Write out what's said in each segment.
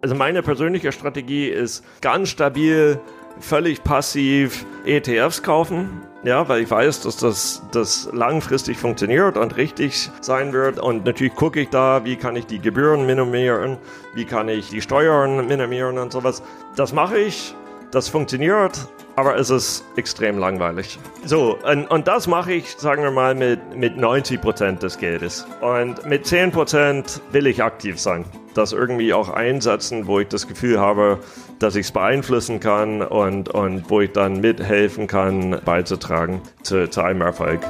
Also meine persönliche Strategie ist ganz stabil, völlig passiv ETFs kaufen. Ja, weil ich weiß, dass das, das langfristig funktioniert und richtig sein wird. Und natürlich gucke ich da, wie kann ich die Gebühren minimieren, wie kann ich die Steuern minimieren und sowas. Das mache ich, das funktioniert, aber es ist extrem langweilig. So, und, und das mache ich, sagen wir mal, mit, mit 90 Prozent des Geldes. Und mit 10 Prozent will ich aktiv sein. Das irgendwie auch einsetzen, wo ich das Gefühl habe, dass ich es beeinflussen kann und, und wo ich dann mithelfen kann, beizutragen zu, zu einem Erfolg.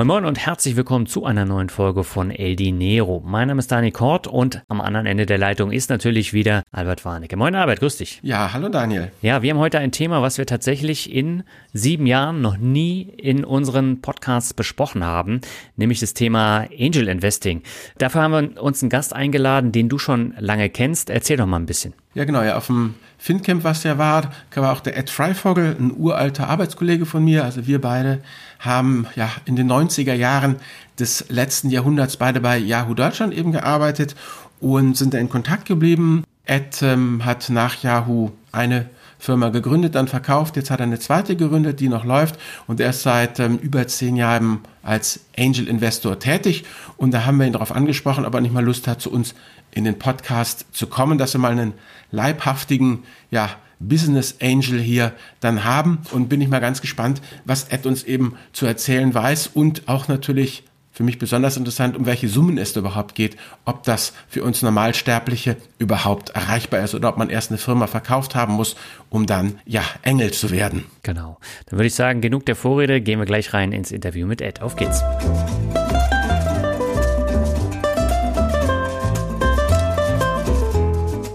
Moin Moin und herzlich willkommen zu einer neuen Folge von El Dinero. Mein Name ist Dani Kort und am anderen Ende der Leitung ist natürlich wieder Albert Warnecke. Moin Albert, grüß dich. Ja, hallo Daniel. Ja, wir haben heute ein Thema, was wir tatsächlich in sieben Jahren noch nie in unseren Podcasts besprochen haben, nämlich das Thema Angel Investing. Dafür haben wir uns einen Gast eingeladen, den du schon lange kennst. Erzähl doch mal ein bisschen. Ja, genau, ja, auf dem FinCamp, was der war, war auch der Ed Freivogel, ein uralter Arbeitskollege von mir. Also wir beide haben ja in den 90er Jahren des letzten Jahrhunderts beide bei Yahoo Deutschland eben gearbeitet und sind da in Kontakt geblieben. Ed ähm, hat nach Yahoo eine Firma gegründet, dann verkauft. Jetzt hat er eine zweite gegründet, die noch läuft. Und er ist seit ähm, über zehn Jahren als Angel Investor tätig. Und da haben wir ihn darauf angesprochen, ob er nicht mal Lust hat, zu uns in den Podcast zu kommen, dass wir mal einen leibhaftigen, ja, Business Angel hier dann haben. Und bin ich mal ganz gespannt, was Ed uns eben zu erzählen weiß und auch natürlich für mich besonders interessant, um welche Summen es überhaupt geht, ob das für uns Normalsterbliche überhaupt erreichbar ist oder ob man erst eine Firma verkauft haben muss, um dann, ja, Engel zu werden. Genau. Dann würde ich sagen, genug der Vorrede, gehen wir gleich rein ins Interview mit Ed. Auf geht's.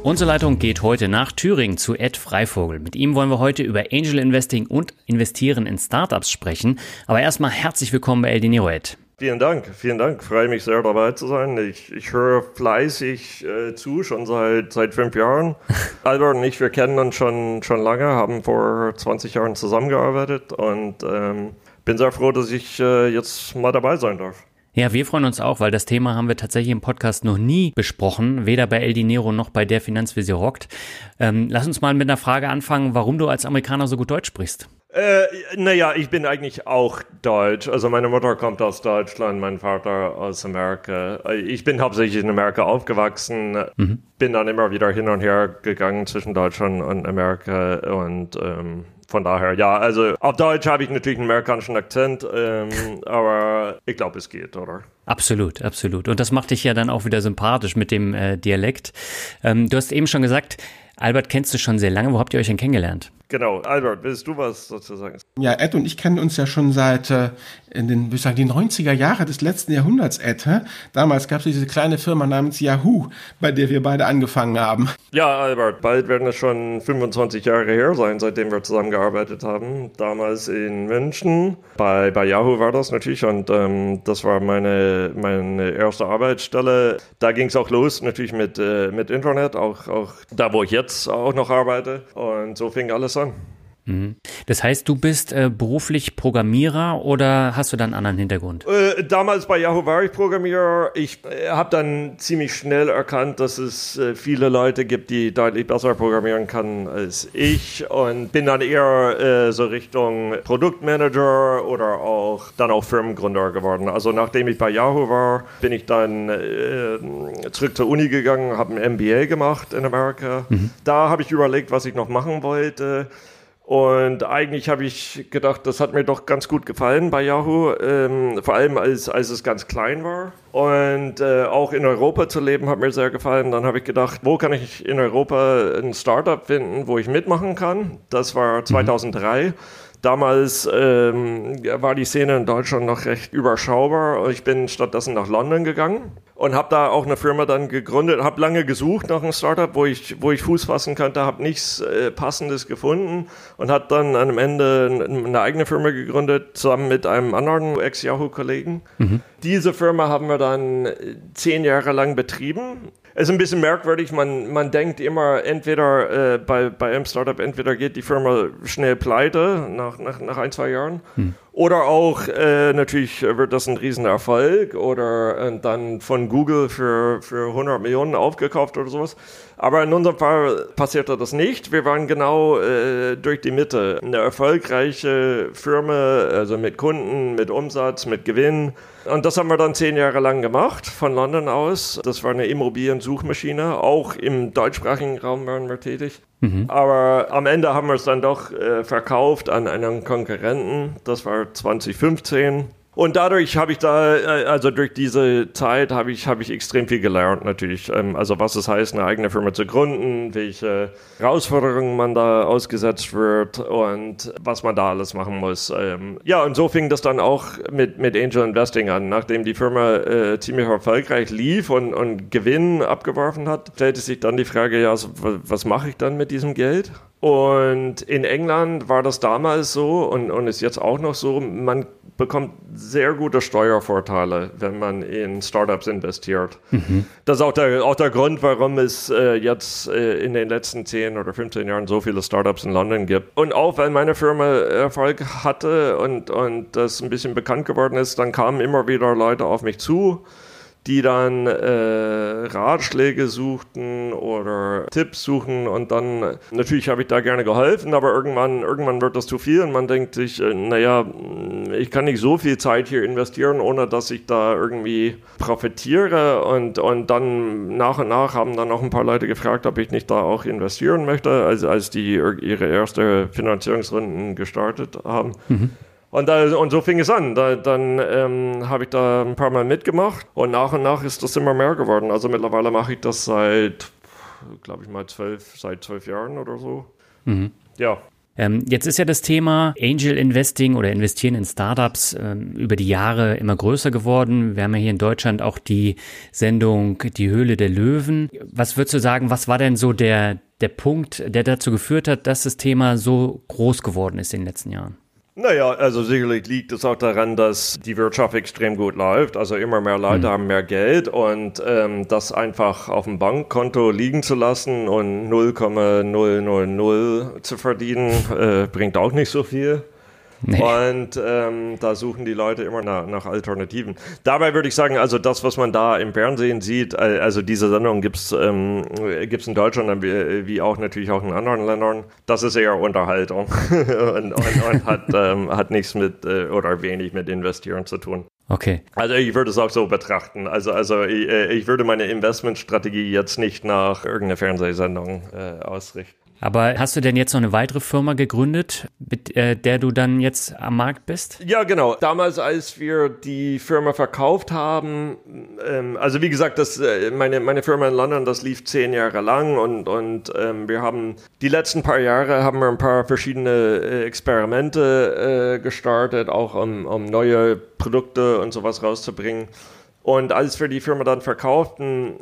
Unsere Leitung geht heute nach Thüringen zu Ed Freivogel. Mit ihm wollen wir heute über Angel Investing und Investieren in Startups sprechen. Aber erstmal herzlich willkommen bei El Dinero, Ed. Vielen Dank, vielen Dank. Freue mich sehr dabei zu sein. Ich, ich höre fleißig äh, zu, schon seit, seit fünf Jahren. Albert und ich, wir kennen uns schon, schon lange, haben vor 20 Jahren zusammengearbeitet und ähm, bin sehr froh, dass ich äh, jetzt mal dabei sein darf. Ja, wir freuen uns auch, weil das Thema haben wir tatsächlich im Podcast noch nie besprochen, weder bei El Dinero noch bei der Finanzvisi rockt. Ähm, lass uns mal mit einer Frage anfangen, warum du als Amerikaner so gut Deutsch sprichst. Äh, naja, ich bin eigentlich auch Deutsch. Also meine Mutter kommt aus Deutschland, mein Vater aus Amerika. Ich bin hauptsächlich in Amerika aufgewachsen, mhm. bin dann immer wieder hin und her gegangen zwischen Deutschland und Amerika und ähm, von daher, ja, also auf Deutsch habe ich natürlich einen amerikanischen Akzent, ähm, aber ich glaube, es geht, oder? Absolut, absolut. Und das macht dich ja dann auch wieder sympathisch mit dem äh, Dialekt. Ähm, du hast eben schon gesagt, Albert kennst du schon sehr lange. Wo habt ihr euch denn kennengelernt? Genau, Albert, willst du was sozusagen? Ja, Ed und ich kennen uns ja schon seit äh, in den, wie sagen, die 90er Jahre des letzten Jahrhunderts, Ed. Hä? Damals gab es diese kleine Firma namens Yahoo, bei der wir beide angefangen haben. Ja, Albert, bald werden es schon 25 Jahre her sein, seitdem wir zusammengearbeitet haben. Damals in München. Bei, bei Yahoo war das natürlich und ähm, das war meine, meine erste Arbeitsstelle. Da ging es auch los, natürlich mit, äh, mit Internet, auch, auch da, wo ich jetzt auch noch arbeite. Und so fing alles an. Mhm. Das heißt, du bist äh, beruflich Programmierer oder hast du dann einen anderen Hintergrund? Äh, damals bei Yahoo war ich Programmierer. Ich äh, habe dann ziemlich schnell erkannt, dass es äh, viele Leute gibt, die deutlich besser programmieren können als ich und bin dann eher äh, so Richtung Produktmanager oder auch dann auch Firmengründer geworden. Also nachdem ich bei Yahoo war, bin ich dann äh, zurück zur Uni gegangen, habe ein MBA gemacht in Amerika. Mhm. Da habe ich überlegt, was ich noch machen wollte. Und eigentlich habe ich gedacht, das hat mir doch ganz gut gefallen bei Yahoo, ähm, vor allem als, als es ganz klein war. Und äh, auch in Europa zu leben hat mir sehr gefallen. Dann habe ich gedacht, wo kann ich in Europa ein Startup finden, wo ich mitmachen kann? Das war 2003. Mhm. Damals ähm, war die Szene in Deutschland noch recht überschaubar. Ich bin stattdessen nach London gegangen und habe da auch eine Firma dann gegründet. Habe lange gesucht nach einem Startup, wo ich, wo ich Fuß fassen könnte, habe nichts äh, Passendes gefunden und hat dann am Ende eine eigene Firma gegründet, zusammen mit einem anderen Ex-Yahoo-Kollegen. Mhm. Diese Firma haben wir dann zehn Jahre lang betrieben ist ein bisschen merkwürdig, man, man denkt immer, entweder äh, bei, bei einem Startup, entweder geht die Firma schnell pleite nach, nach, nach ein, zwei Jahren, hm. Oder auch äh, natürlich wird das ein Riesenerfolg oder äh, dann von Google für, für 100 Millionen aufgekauft oder sowas. Aber in unserem Fall passierte das nicht. Wir waren genau äh, durch die Mitte. Eine erfolgreiche Firma, also mit Kunden, mit Umsatz, mit Gewinn. Und das haben wir dann zehn Jahre lang gemacht, von London aus. Das war eine Immobiliensuchmaschine. Auch im deutschsprachigen Raum waren wir tätig. Mhm. Aber am Ende haben wir es dann doch äh, verkauft an einen Konkurrenten. Das war 2015. Und dadurch habe ich da, äh, also durch diese Zeit habe ich, habe ich extrem viel gelernt natürlich. Ähm, also was es heißt, eine eigene Firma zu gründen, welche Herausforderungen man da ausgesetzt wird und was man da alles machen muss. Ähm, ja, und so fing das dann auch mit, mit Angel Investing an. Nachdem die Firma äh, ziemlich erfolgreich lief und, und Gewinn abgeworfen hat, stellte sich dann die Frage, ja, also, was mache ich dann mit diesem Geld? Und in England war das damals so und, und ist jetzt auch noch so, man bekommt sehr gute Steuervorteile, wenn man in Startups investiert. Mhm. Das ist auch der, auch der Grund, warum es äh, jetzt äh, in den letzten 10 oder 15 Jahren so viele Startups in London gibt. Und auch wenn meine Firma Erfolg hatte und, und das ein bisschen bekannt geworden ist, dann kamen immer wieder Leute auf mich zu die dann äh, Ratschläge suchten oder Tipps suchen und dann natürlich habe ich da gerne geholfen, aber irgendwann irgendwann wird das zu viel und man denkt sich, äh, naja, ich kann nicht so viel Zeit hier investieren, ohne dass ich da irgendwie profitiere und und dann nach und nach haben dann noch ein paar Leute gefragt, ob ich nicht da auch investieren möchte, als als die ihre erste Finanzierungsrunden gestartet haben. Mhm. Und, da, und so fing es an. Da, dann ähm, habe ich da ein paar Mal mitgemacht und nach und nach ist das immer mehr geworden. Also mittlerweile mache ich das seit, glaube ich mal, zwölf, seit zwölf Jahren oder so. Mhm. Ja. Ähm, jetzt ist ja das Thema Angel Investing oder Investieren in Startups ähm, über die Jahre immer größer geworden. Wir haben ja hier in Deutschland auch die Sendung Die Höhle der Löwen. Was würdest du sagen, was war denn so der, der Punkt, der dazu geführt hat, dass das Thema so groß geworden ist in den letzten Jahren? Naja, also sicherlich liegt es auch daran, dass die Wirtschaft extrem gut läuft. Also immer mehr Leute mhm. haben mehr Geld und ähm, das einfach auf dem Bankkonto liegen zu lassen und 0,000 zu verdienen, äh, bringt auch nicht so viel. Nee. Und ähm, da suchen die Leute immer nach, nach, Alternativen. Dabei würde ich sagen, also das, was man da im Fernsehen sieht, äh, also diese Sendung gibt es ähm, gibt's in Deutschland wie, wie, auch natürlich auch in anderen Ländern. Das ist eher Unterhaltung und, und, und hat, ähm, hat nichts mit äh, oder wenig mit Investieren zu tun. Okay. Also ich würde es auch so betrachten. Also, also ich, äh, ich würde meine Investmentstrategie jetzt nicht nach irgendeiner Fernsehsendung äh, ausrichten. Aber hast du denn jetzt noch eine weitere Firma gegründet, mit äh, der du dann jetzt am Markt bist? Ja, genau. Damals, als wir die Firma verkauft haben, ähm, also wie gesagt, das, äh, meine, meine Firma in London, das lief zehn Jahre lang und, und ähm, wir haben die letzten paar Jahre haben wir ein paar verschiedene äh, Experimente äh, gestartet, auch um, um neue Produkte und sowas rauszubringen. Und als wir die Firma dann verkauften,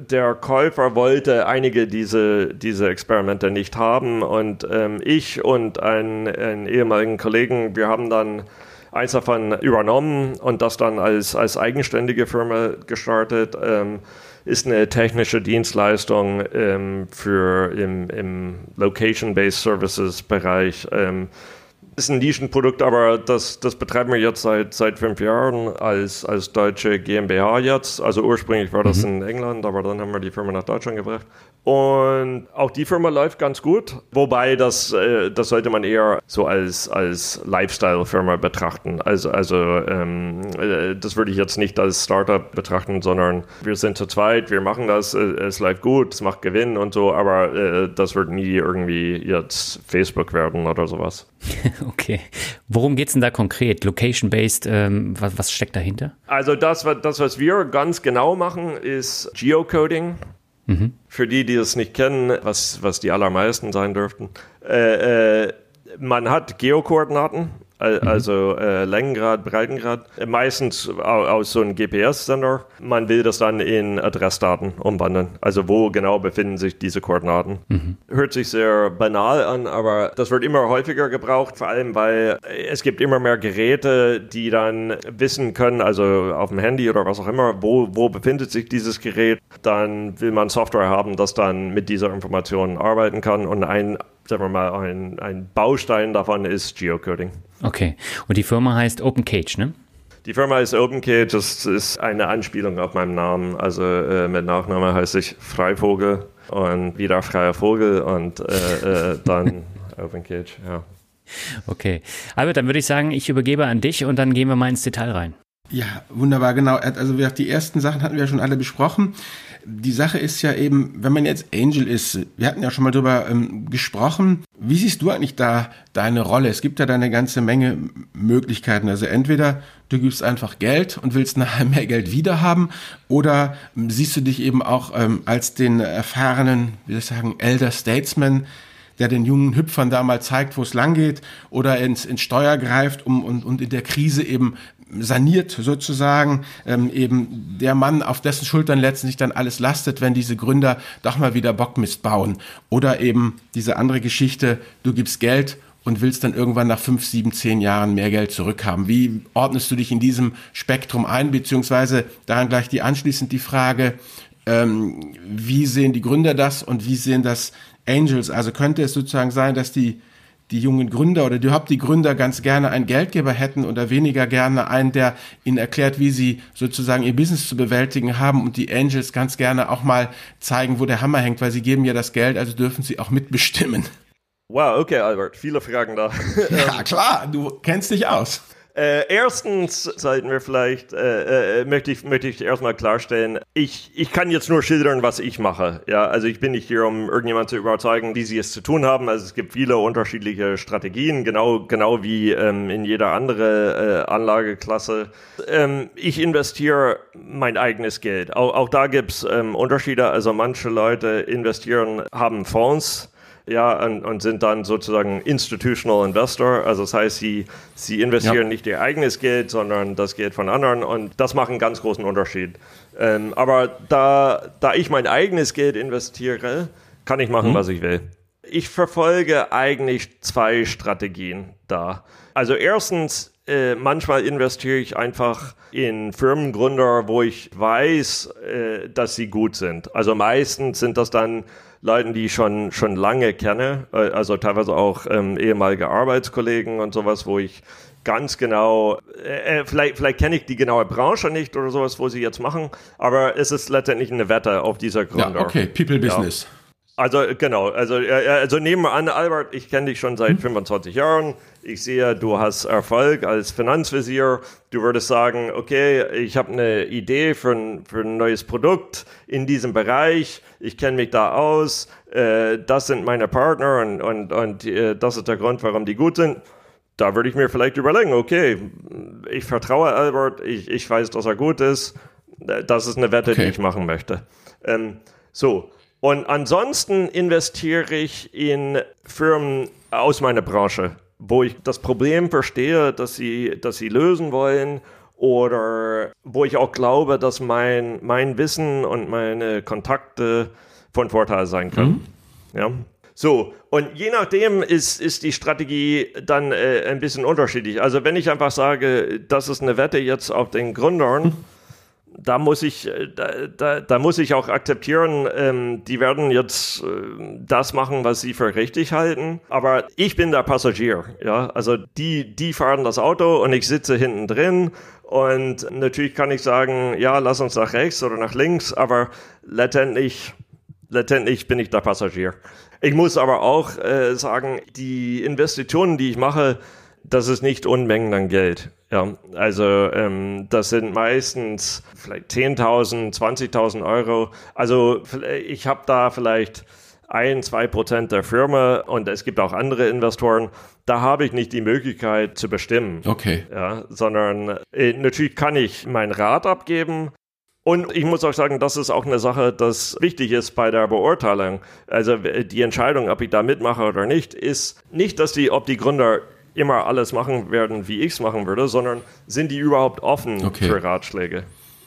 der Käufer wollte einige diese, diese Experimente nicht haben und ähm, ich und ein, ein ehemaligen Kollegen, wir haben dann eins davon übernommen und das dann als, als eigenständige Firma gestartet. Ähm, ist eine technische Dienstleistung ähm, für im, im Location-Based Services Bereich. Ähm, ist ein Nischenprodukt, aber das, das betreiben wir jetzt seit, seit fünf Jahren als, als deutsche GmbH jetzt. Also ursprünglich war das mhm. in England, aber dann haben wir die Firma nach Deutschland gebracht. Und auch die Firma läuft ganz gut, wobei das, äh, das sollte man eher so als, als Lifestyle-Firma betrachten. Also, also ähm, äh, das würde ich jetzt nicht als Startup betrachten, sondern wir sind zu zweit, wir machen das, äh, es läuft gut, es macht Gewinn und so, aber äh, das wird nie irgendwie jetzt Facebook werden oder sowas. okay. Worum geht es denn da konkret? Location-based, ähm, was, was steckt dahinter? Also das, das, was wir ganz genau machen, ist Geocoding. Mhm. Für die, die es nicht kennen, was, was die allermeisten sein dürften. Äh, äh, man hat Geokoordinaten. Also äh, Längengrad, Breitengrad. Meistens aus so einem GPS-Sender. Man will das dann in Adressdaten umwandeln. Also wo genau befinden sich diese Koordinaten. Mhm. Hört sich sehr banal an, aber das wird immer häufiger gebraucht, vor allem weil es gibt immer mehr Geräte, die dann wissen können, also auf dem Handy oder was auch immer, wo, wo befindet sich dieses Gerät. Dann will man Software haben, das dann mit dieser Information arbeiten kann und ein sagen wir mal, ein, ein Baustein davon ist Geocoding. Okay. Und die Firma heißt OpenCage, ne? Die Firma ist OpenCage, das ist eine Anspielung auf meinen Namen. Also äh, mit Nachname heiße ich Freivogel und wieder freier Vogel und äh, äh, dann OpenCage, ja. Okay. Albert, dann würde ich sagen, ich übergebe an dich und dann gehen wir mal ins Detail rein. Ja, wunderbar, genau. Also die ersten Sachen hatten wir ja schon alle besprochen. Die Sache ist ja eben, wenn man jetzt Angel ist, wir hatten ja schon mal drüber ähm, gesprochen, wie siehst du eigentlich da deine Rolle? Es gibt ja da eine ganze Menge Möglichkeiten. Also entweder du gibst einfach Geld und willst nachher mehr Geld wiederhaben oder ähm, siehst du dich eben auch ähm, als den erfahrenen, wie soll ich sagen, Elder Statesman, der den jungen Hüpfern da mal zeigt, wo es lang geht oder ins, ins Steuer greift um, und, und in der Krise eben saniert sozusagen ähm, eben der Mann, auf dessen Schultern letztendlich dann alles lastet, wenn diese Gründer doch mal wieder Bockmist bauen. Oder eben diese andere Geschichte, du gibst Geld und willst dann irgendwann nach fünf, sieben, zehn Jahren mehr Geld zurückhaben. Wie ordnest du dich in diesem Spektrum ein, beziehungsweise daran gleich die anschließend die Frage, ähm, wie sehen die Gründer das und wie sehen das Angels? Also könnte es sozusagen sein, dass die die jungen Gründer oder überhaupt die Gründer ganz gerne einen Geldgeber hätten oder weniger gerne einen, der ihnen erklärt, wie sie sozusagen ihr Business zu bewältigen haben und die Angels ganz gerne auch mal zeigen, wo der Hammer hängt, weil sie geben ja das Geld, also dürfen sie auch mitbestimmen. Wow, okay, Albert, viele Fragen da. Ja, klar, du kennst dich aus. Äh, erstens sollten wir vielleicht, äh, äh, möchte ich, möchte ich erstmal klarstellen, ich, ich kann jetzt nur schildern, was ich mache. Ja, also ich bin nicht hier, um irgendjemand zu überzeugen, wie sie es zu tun haben. Also es gibt viele unterschiedliche Strategien, genau, genau wie ähm, in jeder andere äh, Anlageklasse. Ähm, ich investiere mein eigenes Geld. Auch, auch da gibt's ähm, Unterschiede. Also manche Leute investieren, haben Fonds ja, und, und, sind dann sozusagen Institutional Investor. Also das heißt, sie, sie investieren ja. nicht ihr eigenes Geld, sondern das Geld von anderen und das macht einen ganz großen Unterschied. Ähm, aber da, da ich mein eigenes Geld investiere, kann ich machen, mhm. was ich will. Ich verfolge eigentlich zwei Strategien da. Also erstens, äh, manchmal investiere ich einfach in Firmengründer, wo ich weiß, äh, dass sie gut sind. Also meistens sind das dann Leuten, die ich schon, schon lange kenne, äh, also teilweise auch ähm, ehemalige Arbeitskollegen und sowas, wo ich ganz genau, äh, äh, vielleicht, vielleicht kenne ich die genaue Branche nicht oder sowas, wo sie jetzt machen, aber es ist letztendlich eine Wette auf dieser Gründer. Ja, okay, People Business. Ja. Also genau, also, also nehmen wir an, Albert, ich kenne dich schon seit hm. 25 Jahren. Ich sehe, du hast Erfolg als Finanzvisier. Du würdest sagen, okay, ich habe eine Idee für ein, für ein neues Produkt in diesem Bereich. Ich kenne mich da aus. Äh, das sind meine Partner und, und, und äh, das ist der Grund, warum die gut sind. Da würde ich mir vielleicht überlegen, okay, ich vertraue Albert, ich, ich weiß, dass er gut ist. Das ist eine Wette, okay. die ich machen möchte. Ähm, so, und ansonsten investiere ich in Firmen aus meiner Branche, wo ich das Problem verstehe, dass sie, dass sie lösen wollen oder wo ich auch glaube, dass mein, mein Wissen und meine Kontakte von Vorteil sein können. Mhm. Ja. So, und je nachdem ist, ist die Strategie dann äh, ein bisschen unterschiedlich. Also wenn ich einfach sage, das ist eine Wette jetzt auf den Gründern, mhm da muss ich, äh, da, da, da muss ich auch akzeptieren, ähm, die werden jetzt äh, das machen, was sie für richtig halten. Aber ich bin der Passagier, ja. Also die, die fahren das Auto und ich sitze hinten drin. Und natürlich kann ich sagen, ja, lass uns nach rechts oder nach links, aber letztendlich, letztendlich bin ich der Passagier. Ich muss aber auch äh, sagen, die Investitionen, die ich mache, das ist nicht Unmengen an Geld. Ja, also ähm, das sind meistens vielleicht 10.000, 20.000 Euro. Also ich habe da vielleicht ein, zwei Prozent der Firma und es gibt auch andere Investoren. Da habe ich nicht die Möglichkeit zu bestimmen. Okay. Ja, sondern äh, natürlich kann ich meinen Rat abgeben. Und ich muss auch sagen, das ist auch eine Sache, das wichtig ist bei der Beurteilung. Also die Entscheidung, ob ich da mitmache oder nicht, ist nicht, dass die, ob die Gründer immer alles machen werden, wie ich es machen würde, sondern sind die überhaupt offen Okay. für Ratschläge?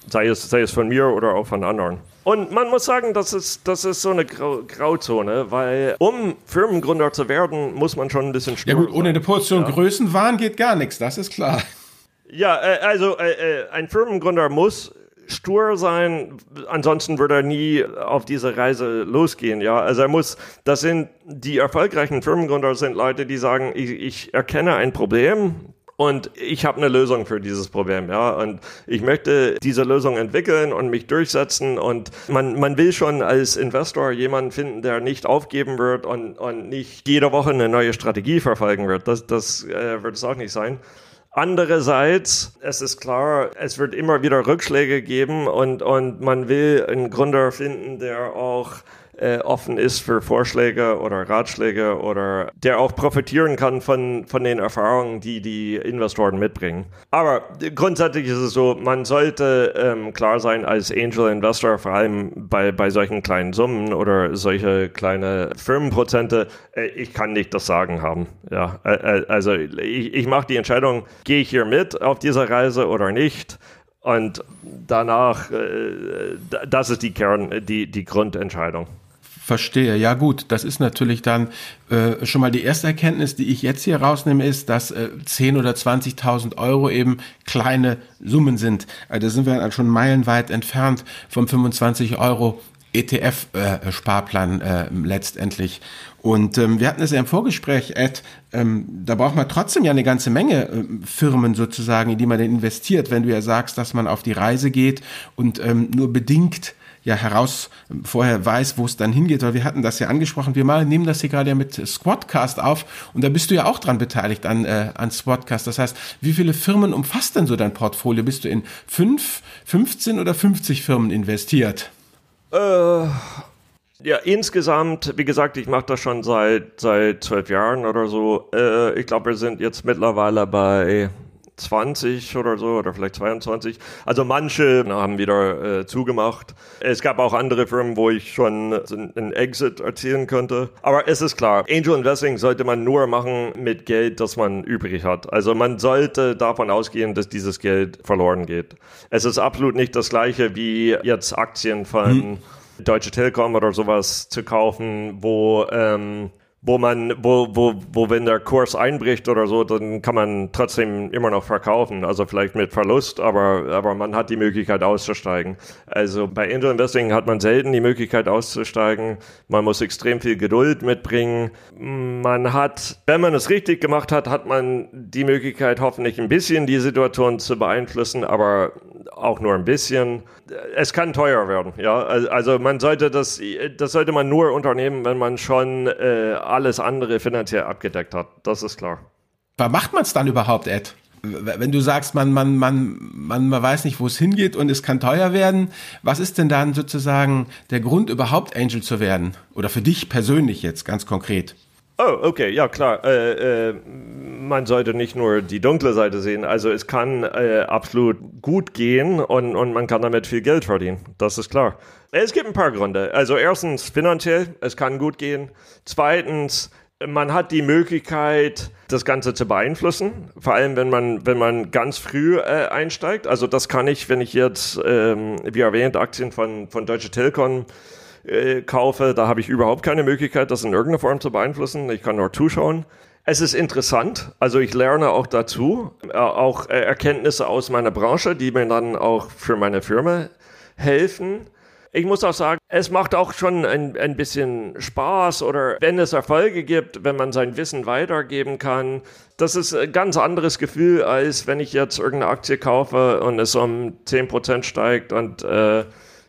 Sei es, sei es von mir oder auch von anderen. Und man muss sagen, das ist, das ist so eine Grau Grauzone, weil um Firmengründer zu werden, muss man schon ein bisschen Ja stur gut, ohne eine Portion Größenwahn geht gar nichts, das ist klar. Ja, äh, also äh, äh, ein Firmengründer muss stur sein, ansonsten würde er nie auf diese Reise losgehen, ja. Also er muss, das sind die erfolgreichen Firmengründer sind Leute, die sagen, ich, ich erkenne ein Problem und ich habe eine Lösung für dieses Problem, ja. Und ich möchte diese Lösung entwickeln und mich durchsetzen und man, man will schon als Investor jemanden finden, der nicht aufgeben wird und, und nicht jede Woche eine neue Strategie verfolgen wird. Das, das äh, wird es auch nicht sein. Andererseits, es ist klar, es wird immer wieder Rückschläge geben und, und man will einen Gründer finden, der auch äh, offen ist für Vorschläge oder Ratschläge oder der auch profitieren kann von, von den Erfahrungen, die die Investoren mitbringen. Aber grundsätzlich ist es so, man sollte ähm, klar sein als Angel Investor, vor allem bei, bei solchen kleinen Summen oder solche kleine Firmenprozente, äh, ich kann nicht das Sagen haben. Ja, äh, äh, also ich, ich mache die Entscheidung, gehe ich hier mit auf dieser Reise oder nicht? Und danach, äh, das ist die Kern, die, die Grundentscheidung. Verstehe, ja gut, das ist natürlich dann äh, schon mal die erste Erkenntnis, die ich jetzt hier rausnehme, ist, dass äh, 10 oder 20.000 Euro eben kleine Summen sind. Also da sind wir dann schon meilenweit entfernt vom 25 Euro ETF-Sparplan äh, letztendlich. Und ähm, wir hatten es ja im Vorgespräch, Ed, ähm, da braucht man trotzdem ja eine ganze Menge äh, Firmen sozusagen, in die man investiert, wenn du ja sagst, dass man auf die Reise geht und ähm, nur bedingt ja heraus vorher weiß, wo es dann hingeht, weil wir hatten das ja angesprochen. Wir mal nehmen das hier gerade ja mit Squadcast auf und da bist du ja auch dran beteiligt an, äh, an Squadcast. Das heißt, wie viele Firmen umfasst denn so dein Portfolio? Bist du in fünf, 15 oder 50 Firmen investiert? Äh, ja, insgesamt, wie gesagt, ich mache das schon seit seit zwölf Jahren oder so. Äh, ich glaube, wir sind jetzt mittlerweile bei 20 oder so oder vielleicht 22. Also manche haben wieder äh, zugemacht. Es gab auch andere Firmen, wo ich schon einen Exit erzielen könnte. Aber es ist klar, Angel Investing sollte man nur machen mit Geld, das man übrig hat. Also man sollte davon ausgehen, dass dieses Geld verloren geht. Es ist absolut nicht das gleiche wie jetzt Aktien von Deutsche Telekom oder sowas zu kaufen, wo ähm, wo man, wo, wo, wo, wenn der Kurs einbricht oder so, dann kann man trotzdem immer noch verkaufen. Also vielleicht mit Verlust, aber, aber man hat die Möglichkeit auszusteigen. Also bei Angel Investing hat man selten die Möglichkeit auszusteigen. Man muss extrem viel Geduld mitbringen. Man hat, wenn man es richtig gemacht hat, hat man die Möglichkeit, hoffentlich ein bisschen die Situation zu beeinflussen, aber auch nur ein bisschen. Es kann teuer werden, ja. Also man sollte das, das sollte man nur unternehmen, wenn man schon äh, alles andere finanziell abgedeckt hat. Das ist klar. Aber macht man es dann überhaupt, Ed? Wenn du sagst, man, man, man, man, man weiß nicht, wo es hingeht und es kann teuer werden, was ist denn dann sozusagen der Grund, überhaupt Angel zu werden? Oder für dich persönlich jetzt ganz konkret? Oh, okay, ja klar. Äh, äh, man sollte nicht nur die dunkle Seite sehen. Also es kann äh, absolut gut gehen und, und man kann damit viel Geld verdienen. Das ist klar. Es gibt ein paar Gründe. Also erstens finanziell, es kann gut gehen. Zweitens, man hat die Möglichkeit, das Ganze zu beeinflussen. Vor allem, wenn man, wenn man ganz früh äh, einsteigt. Also das kann ich, wenn ich jetzt, ähm, wie erwähnt, Aktien von, von Deutsche Telekom äh, kaufe, da habe ich überhaupt keine Möglichkeit, das in irgendeiner Form zu beeinflussen. Ich kann nur zuschauen. Es ist interessant, also ich lerne auch dazu, äh, auch äh, Erkenntnisse aus meiner Branche, die mir dann auch für meine Firma helfen. Ich muss auch sagen, es macht auch schon ein, ein bisschen Spaß oder wenn es Erfolge gibt, wenn man sein Wissen weitergeben kann. Das ist ein ganz anderes Gefühl, als wenn ich jetzt irgendeine Aktie kaufe und es um 10% steigt und äh,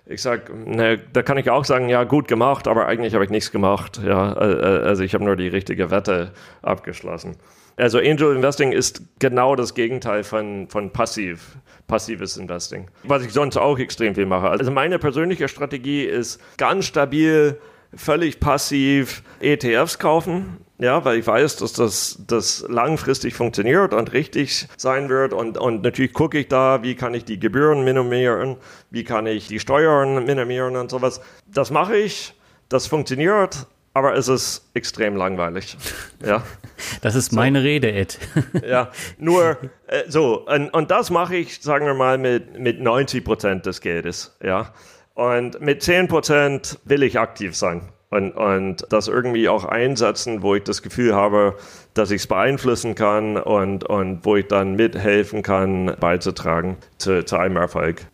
ich sag, ne, da kann ich auch sagen, ja, gut gemacht, aber eigentlich habe ich nichts gemacht. Ja, also ich habe nur die richtige Wette abgeschlossen. Also Angel Investing ist genau das Gegenteil von, von passiv, passives Investing. Was ich sonst auch extrem viel mache. Also meine persönliche Strategie ist ganz stabil, völlig passiv ETFs kaufen. Ja, weil ich weiß, dass das, das langfristig funktioniert und richtig sein wird. Und, und natürlich gucke ich da, wie kann ich die Gebühren minimieren, wie kann ich die Steuern minimieren und sowas. Das mache ich, das funktioniert, aber es ist extrem langweilig. Ja. Das ist meine Rede, Ed. ja, nur äh, so, und, und das mache ich, sagen wir mal, mit, mit 90 Prozent des Geldes. Ja. Und mit 10 Prozent will ich aktiv sein und, und das irgendwie auch einsetzen, wo ich das Gefühl habe, dass ich es beeinflussen kann und, und wo ich dann mithelfen kann, beizutragen zu, zu einem Erfolg.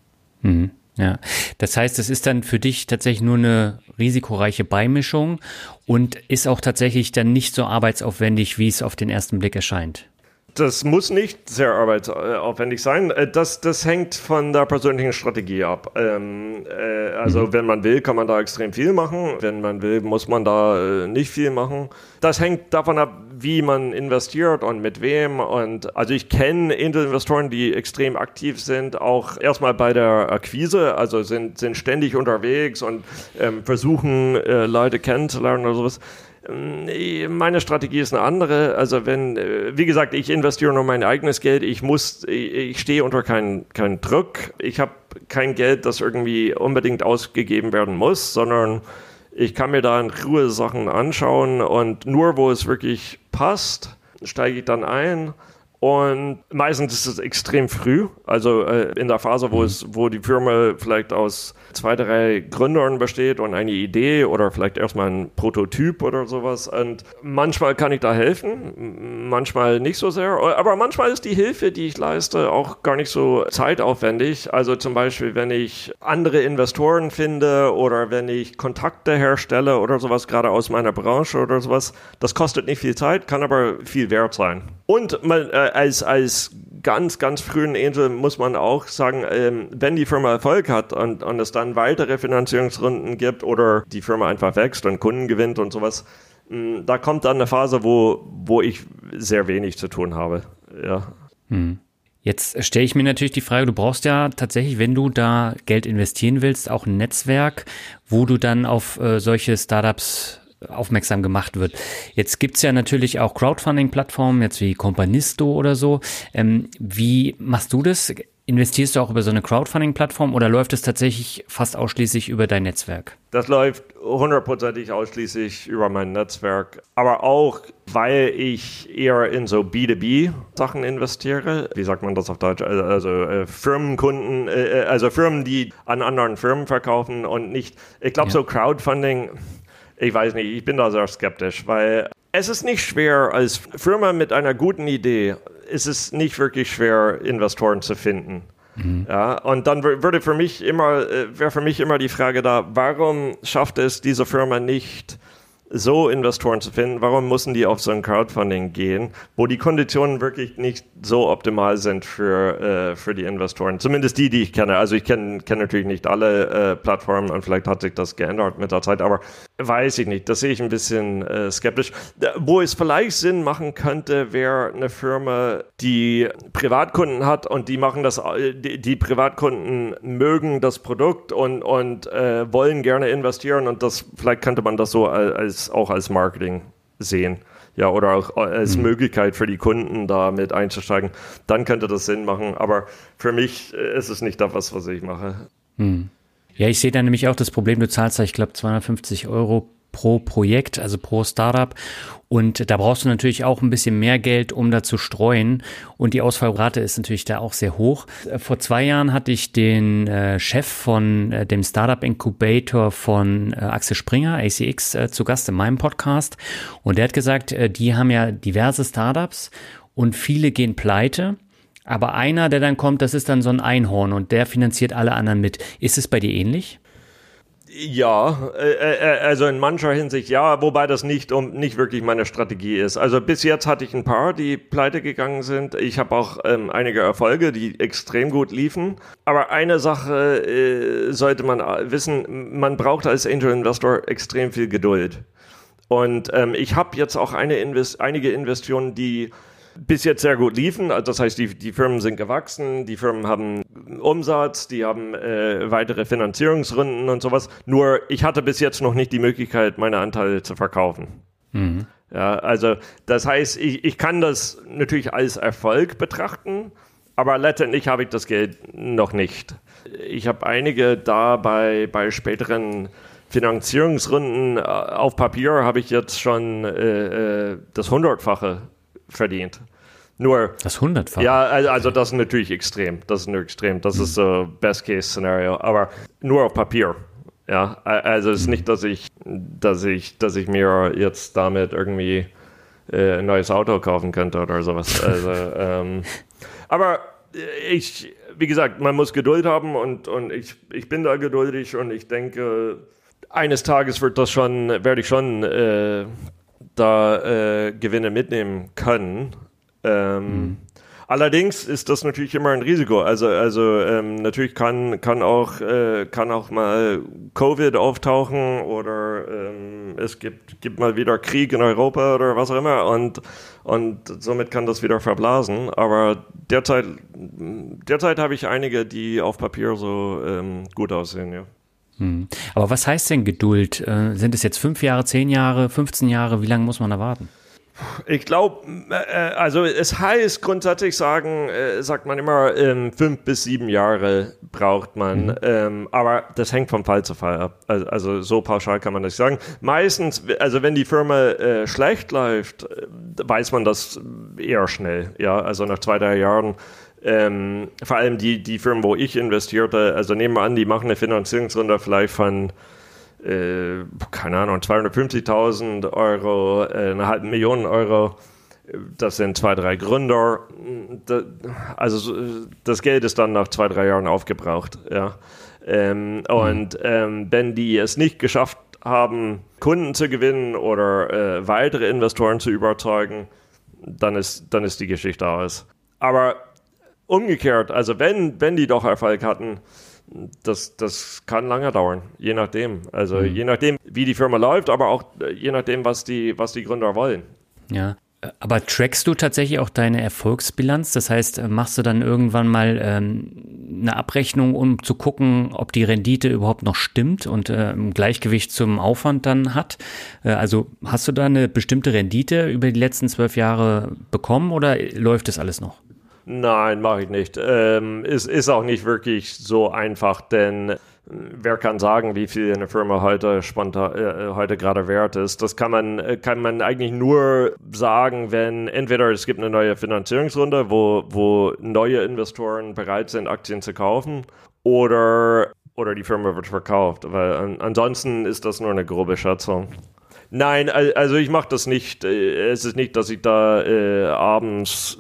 Mhm. Ja, das heißt, es ist dann für dich tatsächlich nur eine risikoreiche Beimischung und ist auch tatsächlich dann nicht so arbeitsaufwendig, wie es auf den ersten Blick erscheint. Das muss nicht sehr arbeitsaufwendig sein. Äh, das, das hängt von der persönlichen Strategie ab. Ähm, äh, also mhm. wenn man will, kann man da extrem viel machen. Wenn man will, muss man da äh, nicht viel machen. Das hängt davon ab, wie man investiert und mit wem. Und also ich kenne Angel-Investoren, die extrem aktiv sind, auch erstmal bei der Akquise, also sind, sind ständig unterwegs und ähm, versuchen, äh, Leute kennenzulernen oder sowas. Ähm, meine Strategie ist eine andere. Also wenn, äh, wie gesagt, ich investiere nur mein eigenes Geld. Ich muss, ich stehe unter keinen keinen Druck. Ich habe kein Geld, das irgendwie unbedingt ausgegeben werden muss, sondern ich kann mir da in Ruhe Sachen anschauen und nur wo es wirklich passt, steige ich dann ein. Und meistens ist es extrem früh, also äh, in der Phase, wo, mhm. es, wo die Firma vielleicht aus zwei, drei Gründern besteht und eine Idee oder vielleicht erstmal ein Prototyp oder sowas. Und manchmal kann ich da helfen, manchmal nicht so sehr. Aber manchmal ist die Hilfe, die ich leiste, auch gar nicht so zeitaufwendig. Also zum Beispiel, wenn ich andere Investoren finde oder wenn ich Kontakte herstelle oder sowas, gerade aus meiner Branche oder sowas, das kostet nicht viel Zeit, kann aber viel wert sein. Und man, äh, als, als ganz, ganz frühen Angel muss man auch sagen, ähm, wenn die Firma Erfolg hat und, und es dann weitere Finanzierungsrunden gibt oder die Firma einfach wächst und Kunden gewinnt und sowas, mh, mm, da kommt dann eine Phase, wo, wo ich sehr wenig zu tun habe. Ja. Hm. Jetzt stelle ich mir natürlich die Frage, du brauchst ja tatsächlich, wenn du da Geld investieren willst, auch ein Netzwerk, wo du dann auf äh, solche Startups aufmerksam gemacht wird. Jetzt gibt's ja natürlich auch Crowdfunding-Plattformen, jetzt wie Companisto oder so. Ähm, wie machst du das? Investierst du auch über so eine Crowdfunding-Plattform oder läuft es tatsächlich fast ausschließlich über dein Netzwerk? Das läuft hundertprozentig ausschließlich über mein Netzwerk, aber auch, weil ich eher in so B2B-Sachen investiere. Wie sagt man das auf Deutsch? Also, also äh, Firmenkunden, äh, äh, also Firmen, die an anderen Firmen verkaufen und nicht, ich glaube, ja. so Crowdfunding ich weiß nicht, ich bin da sehr skeptisch, weil es ist nicht schwer, als Firma mit einer guten Idee, ist es nicht wirklich schwer, Investoren zu finden. Mhm. Ja, und dann würde für mich immer, äh, wäre für mich immer die Frage da, warum schafft es diese Firma nicht, so Investoren zu finden, warum müssen die auf so ein Crowdfunding gehen, wo die Konditionen wirklich nicht so optimal sind für, äh, für die Investoren. Zumindest die, die ich kenne. Also ich kenne kenn natürlich nicht alle äh, Plattformen und vielleicht hat sich das geändert mit der Zeit, aber weiß ich nicht. Das sehe ich ein bisschen äh, skeptisch. Wo es vielleicht Sinn machen könnte, wäre eine Firma, die Privatkunden hat und die machen das, äh, die, die Privatkunden mögen das Produkt und, und äh, wollen gerne investieren und das, vielleicht könnte man das so als auch als Marketing sehen. Ja, oder auch als mhm. Möglichkeit für die Kunden da mit einzusteigen, dann könnte das Sinn machen. Aber für mich ist es nicht das, was ich mache. Mhm. Ja, ich sehe da nämlich auch das Problem, du zahlst da, ich glaube, 250 Euro pro Projekt, also pro Startup. Und da brauchst du natürlich auch ein bisschen mehr Geld, um da zu streuen. Und die Ausfallrate ist natürlich da auch sehr hoch. Vor zwei Jahren hatte ich den äh, Chef von äh, dem Startup Incubator von äh, Axel Springer, ACX, äh, zu Gast in meinem Podcast. Und der hat gesagt, äh, die haben ja diverse Startups und viele gehen pleite. Aber einer, der dann kommt, das ist dann so ein Einhorn und der finanziert alle anderen mit. Ist es bei dir ähnlich? Ja, äh, äh, also in mancher Hinsicht ja, wobei das nicht um nicht wirklich meine Strategie ist. Also bis jetzt hatte ich ein paar, die pleite gegangen sind. Ich habe auch ähm, einige Erfolge, die extrem gut liefen. Aber eine Sache äh, sollte man wissen: Man braucht als Angel Investor extrem viel Geduld. Und ähm, ich habe jetzt auch eine Invest einige Investitionen, die bis jetzt sehr gut liefen. Also das heißt, die, die Firmen sind gewachsen, die Firmen haben Umsatz, die haben äh, weitere Finanzierungsrunden und sowas. Nur ich hatte bis jetzt noch nicht die Möglichkeit, meine Anteile zu verkaufen. Mhm. Ja, also das heißt, ich, ich kann das natürlich als Erfolg betrachten, aber letztendlich habe ich das Geld noch nicht. Ich habe einige da bei, bei späteren Finanzierungsrunden äh, auf Papier habe ich jetzt schon äh, äh, das Hundertfache verdient. Nur. Das Hundertfache? Ja, also, das ist natürlich extrem. Das ist nur extrem. Das mhm. ist so Best-Case-Szenario. Aber nur auf Papier. Ja, also es ist nicht, dass ich, dass ich, dass ich mir jetzt damit irgendwie äh, ein neues Auto kaufen könnte oder sowas. Also, ähm, aber ich, wie gesagt, man muss Geduld haben und, und ich, ich bin da geduldig und ich denke, eines Tages wird das schon, werde ich schon äh, da äh, Gewinne mitnehmen können. Ähm, mhm. Allerdings ist das natürlich immer ein Risiko. Also, also ähm, natürlich kann, kann, auch, äh, kann auch mal Covid auftauchen oder ähm, es gibt, gibt mal wieder Krieg in Europa oder was auch immer und, und somit kann das wieder verblasen. Aber derzeit, derzeit habe ich einige, die auf Papier so ähm, gut aussehen, ja. Hm. Aber was heißt denn Geduld? Äh, sind es jetzt fünf Jahre, zehn Jahre, 15 Jahre? Wie lange muss man da warten? Ich glaube, äh, also es heißt grundsätzlich sagen, äh, sagt man immer, ähm, fünf bis sieben Jahre braucht man, mhm. ähm, aber das hängt vom Fall zu Fall ab. Also, also, so pauschal kann man das sagen. Meistens, also wenn die Firma äh, schlecht läuft, äh, weiß man das eher schnell. Ja, also nach zwei, drei Jahren. Ähm, vor allem die, die Firmen, wo ich investierte, also nehmen wir an, die machen eine Finanzierungsrunde vielleicht von äh, keine Ahnung, 250.000 Euro, äh, eine halbe Million Euro. Das sind zwei, drei Gründer. also das Geld ist dann nach zwei, drei Jahren aufgebraucht. Ja. Ähm, mhm. Und ähm, wenn die es nicht geschafft haben, Kunden zu gewinnen oder äh, weitere Investoren zu überzeugen, dann ist, dann ist die Geschichte aus. Aber umgekehrt, also wenn, wenn die doch Erfolg hatten, das, das kann lange dauern, je nachdem. Also mhm. je nachdem, wie die Firma läuft, aber auch äh, je nachdem, was die, was die Gründer wollen. Ja. Aber trackst du tatsächlich auch deine Erfolgsbilanz? Das heißt, äh, machst du dann irgendwann mal ähm, eine Abrechnung, um zu gucken, ob die Rendite überhaupt noch stimmt und äh, im Gleichgewicht zum Aufwand dann hat? Äh, also hast du da eine bestimmte Rendite über die letzten zwölf Jahre bekommen oder läuft das alles noch? Nein, mache ich nicht. Ähm, ist, ist auch nicht wirklich so einfach, denn äh, wer kann sagen, wie viel eine Firma heute spontan, äh, heute gerade wert ist? Das kann man, äh, kann man eigentlich nur sagen, wenn entweder es gibt eine neue Finanzierungsrunde, wo, wo neue Investoren bereit sind, Aktien zu kaufen, oder, oder die Firma wird verkauft. Weil an, ansonsten ist das nur eine grobe Schätzung. Nein, also ich mache das nicht. Äh, es ist nicht, dass ich da äh, abends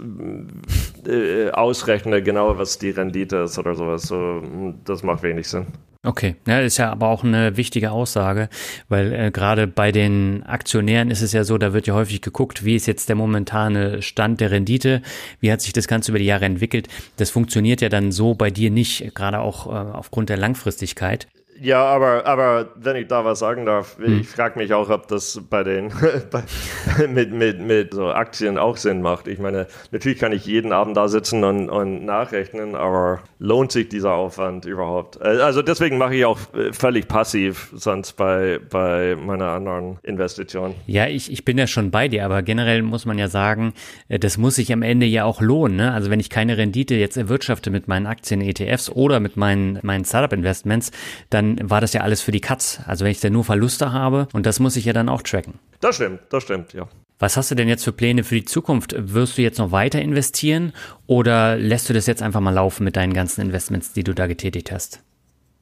äh, ausrechne, genau was die Rendite ist oder sowas. So, das macht wenig Sinn. Okay, ja, ist ja aber auch eine wichtige Aussage, weil äh, gerade bei den Aktionären ist es ja so, da wird ja häufig geguckt, wie ist jetzt der momentane Stand der Rendite, wie hat sich das Ganze über die Jahre entwickelt. Das funktioniert ja dann so bei dir nicht, gerade auch äh, aufgrund der Langfristigkeit. Ja, aber, aber wenn ich da was sagen darf, hm. ich frage mich auch, ob das bei den mit, mit, mit so Aktien auch Sinn macht. Ich meine, natürlich kann ich jeden Abend da sitzen und, und nachrechnen, aber lohnt sich dieser Aufwand überhaupt? Äh, also deswegen mache ich auch äh, völlig passiv, sonst bei, bei meiner anderen Investition. Ja, ich, ich bin ja schon bei dir, aber generell muss man ja sagen, äh, das muss sich am Ende ja auch lohnen. Ne? Also wenn ich keine Rendite jetzt erwirtschafte mit meinen Aktien, ETFs oder mit meinen, meinen Startup-Investments, dann dann war das ja alles für die Katz. Also wenn ich da nur Verluste habe und das muss ich ja dann auch tracken. Das stimmt, das stimmt, ja. Was hast du denn jetzt für Pläne für die Zukunft? Wirst du jetzt noch weiter investieren oder lässt du das jetzt einfach mal laufen mit deinen ganzen Investments, die du da getätigt hast?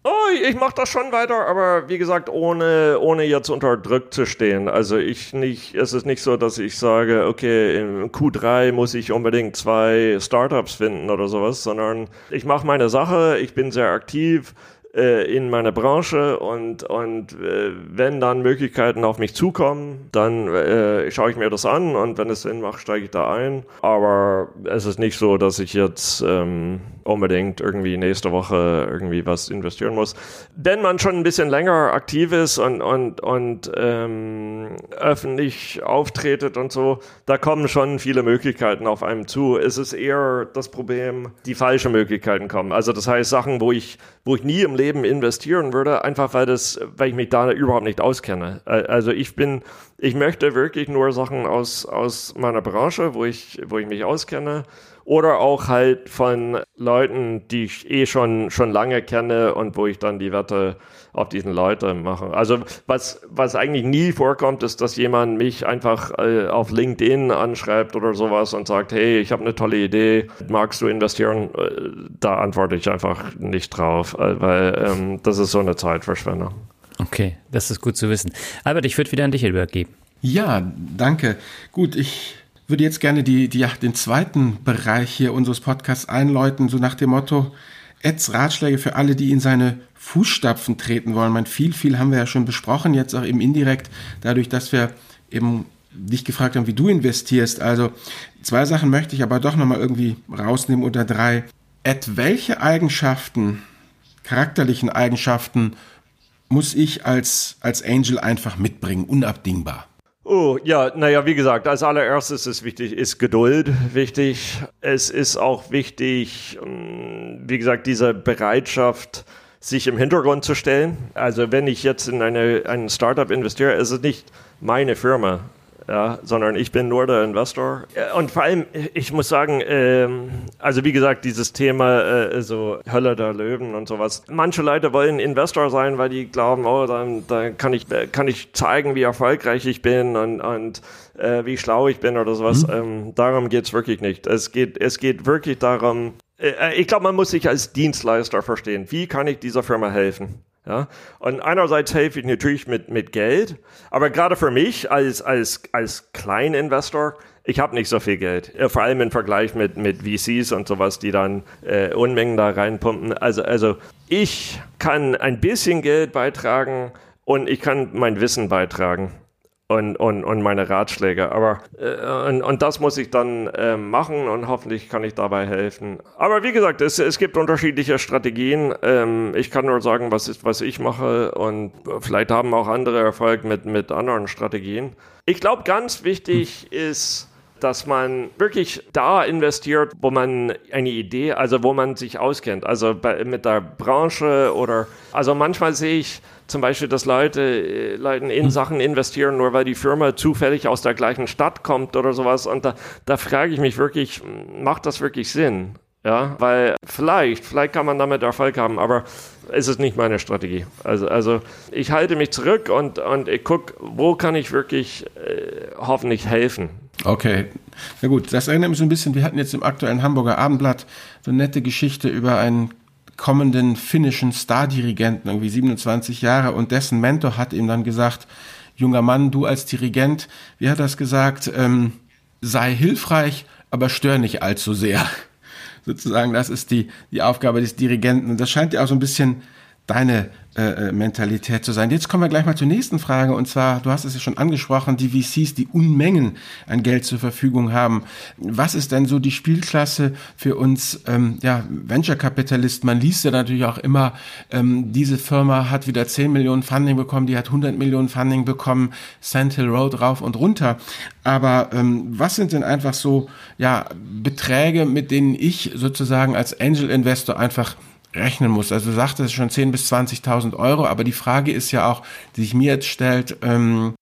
Oh, ich mache das schon weiter, aber wie gesagt, ohne, ohne jetzt unter Druck zu stehen. Also ich nicht, es ist nicht so, dass ich sage, okay, im Q3 muss ich unbedingt zwei Startups finden oder sowas, sondern ich mache meine Sache, ich bin sehr aktiv, äh, in meiner Branche und, und äh, wenn dann Möglichkeiten auf mich zukommen, dann äh, schaue ich mir das an und wenn es Sinn macht, steige ich da ein. Aber es ist nicht so, dass ich jetzt ähm, unbedingt irgendwie nächste Woche irgendwie was investieren muss. Wenn man schon ein bisschen länger aktiv ist und, und, und ähm, öffentlich auftretet und so, da kommen schon viele Möglichkeiten auf einem zu. Es ist eher das Problem, die falschen Möglichkeiten kommen. Also das heißt Sachen, wo ich, wo ich nie im Leben investieren würde, einfach weil das, weil ich mich da überhaupt nicht auskenne. Also ich bin, ich möchte wirklich nur Sachen aus, aus meiner Branche, wo ich, wo ich mich auskenne oder auch halt von Leuten, die ich eh schon, schon lange kenne und wo ich dann die Wette auf diesen Leute mache. Also was, was eigentlich nie vorkommt, ist, dass jemand mich einfach äh, auf LinkedIn anschreibt oder sowas und sagt, hey, ich habe eine tolle Idee, magst du investieren? Äh, da antworte ich einfach nicht drauf, äh, weil ähm, das ist so eine Zeitverschwendung. Okay, das ist gut zu wissen. Albert, ich würde wieder an dich übergeben. Ja, danke. Gut, ich würde jetzt gerne die, die, ja, den zweiten Bereich hier unseres Podcasts einläuten, so nach dem Motto, Eds Ratschläge für alle, die in seine Fußstapfen treten wollen. Man viel, viel haben wir ja schon besprochen, jetzt auch eben indirekt, dadurch, dass wir eben dich gefragt haben, wie du investierst. Also zwei Sachen möchte ich aber doch nochmal irgendwie rausnehmen oder drei. Ed, welche Eigenschaften, charakterlichen Eigenschaften muss ich als, als Angel einfach mitbringen, unabdingbar? Oh, ja, naja, wie gesagt, als allererstes ist wichtig, ist Geduld wichtig. Es ist auch wichtig, ähm, wie gesagt, diese Bereitschaft, sich im Hintergrund zu stellen. Also wenn ich jetzt in eine, ein Startup investiere, ist es nicht meine Firma, ja, sondern ich bin nur der Investor. Und vor allem, ich muss sagen, ähm, also wie gesagt, dieses Thema äh, so Hölle der Löwen und sowas. Manche Leute wollen Investor sein, weil die glauben, oh, dann, dann kann ich kann ich zeigen, wie erfolgreich ich bin und, und äh, wie schlau ich bin oder sowas. Mhm. Ähm, darum geht's wirklich nicht. Es geht es geht wirklich darum. Äh, ich glaube, man muss sich als Dienstleister verstehen. Wie kann ich dieser Firma helfen? Ja, und einerseits helfe ich natürlich mit, mit Geld, aber gerade für mich als, als, als Kleininvestor, ich habe nicht so viel Geld, vor allem im Vergleich mit, mit VCs und sowas, die dann äh, Unmengen da reinpumpen. Also, also ich kann ein bisschen Geld beitragen und ich kann mein Wissen beitragen und, und, und meine Ratschläge. Aber äh, und, und das muss ich dann äh, machen und hoffentlich kann ich dabei helfen. Aber wie gesagt, es, es gibt unterschiedliche Strategien. Ähm, ich kann nur sagen, was, ist, was ich mache und vielleicht haben auch andere Erfolg mit, mit anderen Strategien. Ich glaube, ganz wichtig hm. ist, dass man wirklich da investiert, wo man eine Idee, also wo man sich auskennt, also bei, mit der Branche oder, also manchmal sehe ich, zum Beispiel, dass Leute, äh, Leute in hm. Sachen investieren, nur weil die Firma zufällig aus der gleichen Stadt kommt oder sowas. Und da, da frage ich mich wirklich, macht das wirklich Sinn? Ja, weil vielleicht, vielleicht kann man damit Erfolg haben, aber es ist nicht meine Strategie. Also, also ich halte mich zurück und, und ich gucke, wo kann ich wirklich äh, hoffentlich helfen. Okay, na gut, das erinnert mich so ein bisschen, wir hatten jetzt im aktuellen Hamburger Abendblatt so eine nette Geschichte über einen kommenden finnischen Stardirigenten, irgendwie 27 Jahre, und dessen Mentor hat ihm dann gesagt, junger Mann, du als Dirigent, wie hat das gesagt, ähm, sei hilfreich, aber stör nicht allzu sehr. Sozusagen, das ist die, die Aufgabe des Dirigenten. Und das scheint ja auch so ein bisschen deine äh, äh, Mentalität zu sein. Jetzt kommen wir gleich mal zur nächsten Frage und zwar, du hast es ja schon angesprochen, die VCs, die Unmengen an Geld zur Verfügung haben. Was ist denn so die Spielklasse für uns ähm, ja, Venture-Kapitalisten? Man liest ja natürlich auch immer, ähm, diese Firma hat wieder 10 Millionen Funding bekommen, die hat 100 Millionen Funding bekommen, Sand Hill Road rauf und runter. Aber ähm, was sind denn einfach so ja, Beträge, mit denen ich sozusagen als Angel-Investor einfach rechnen muss. Also du sagtest schon 10.000 bis 20.000 Euro, aber die Frage ist ja auch, die sich mir jetzt stellt, ähm,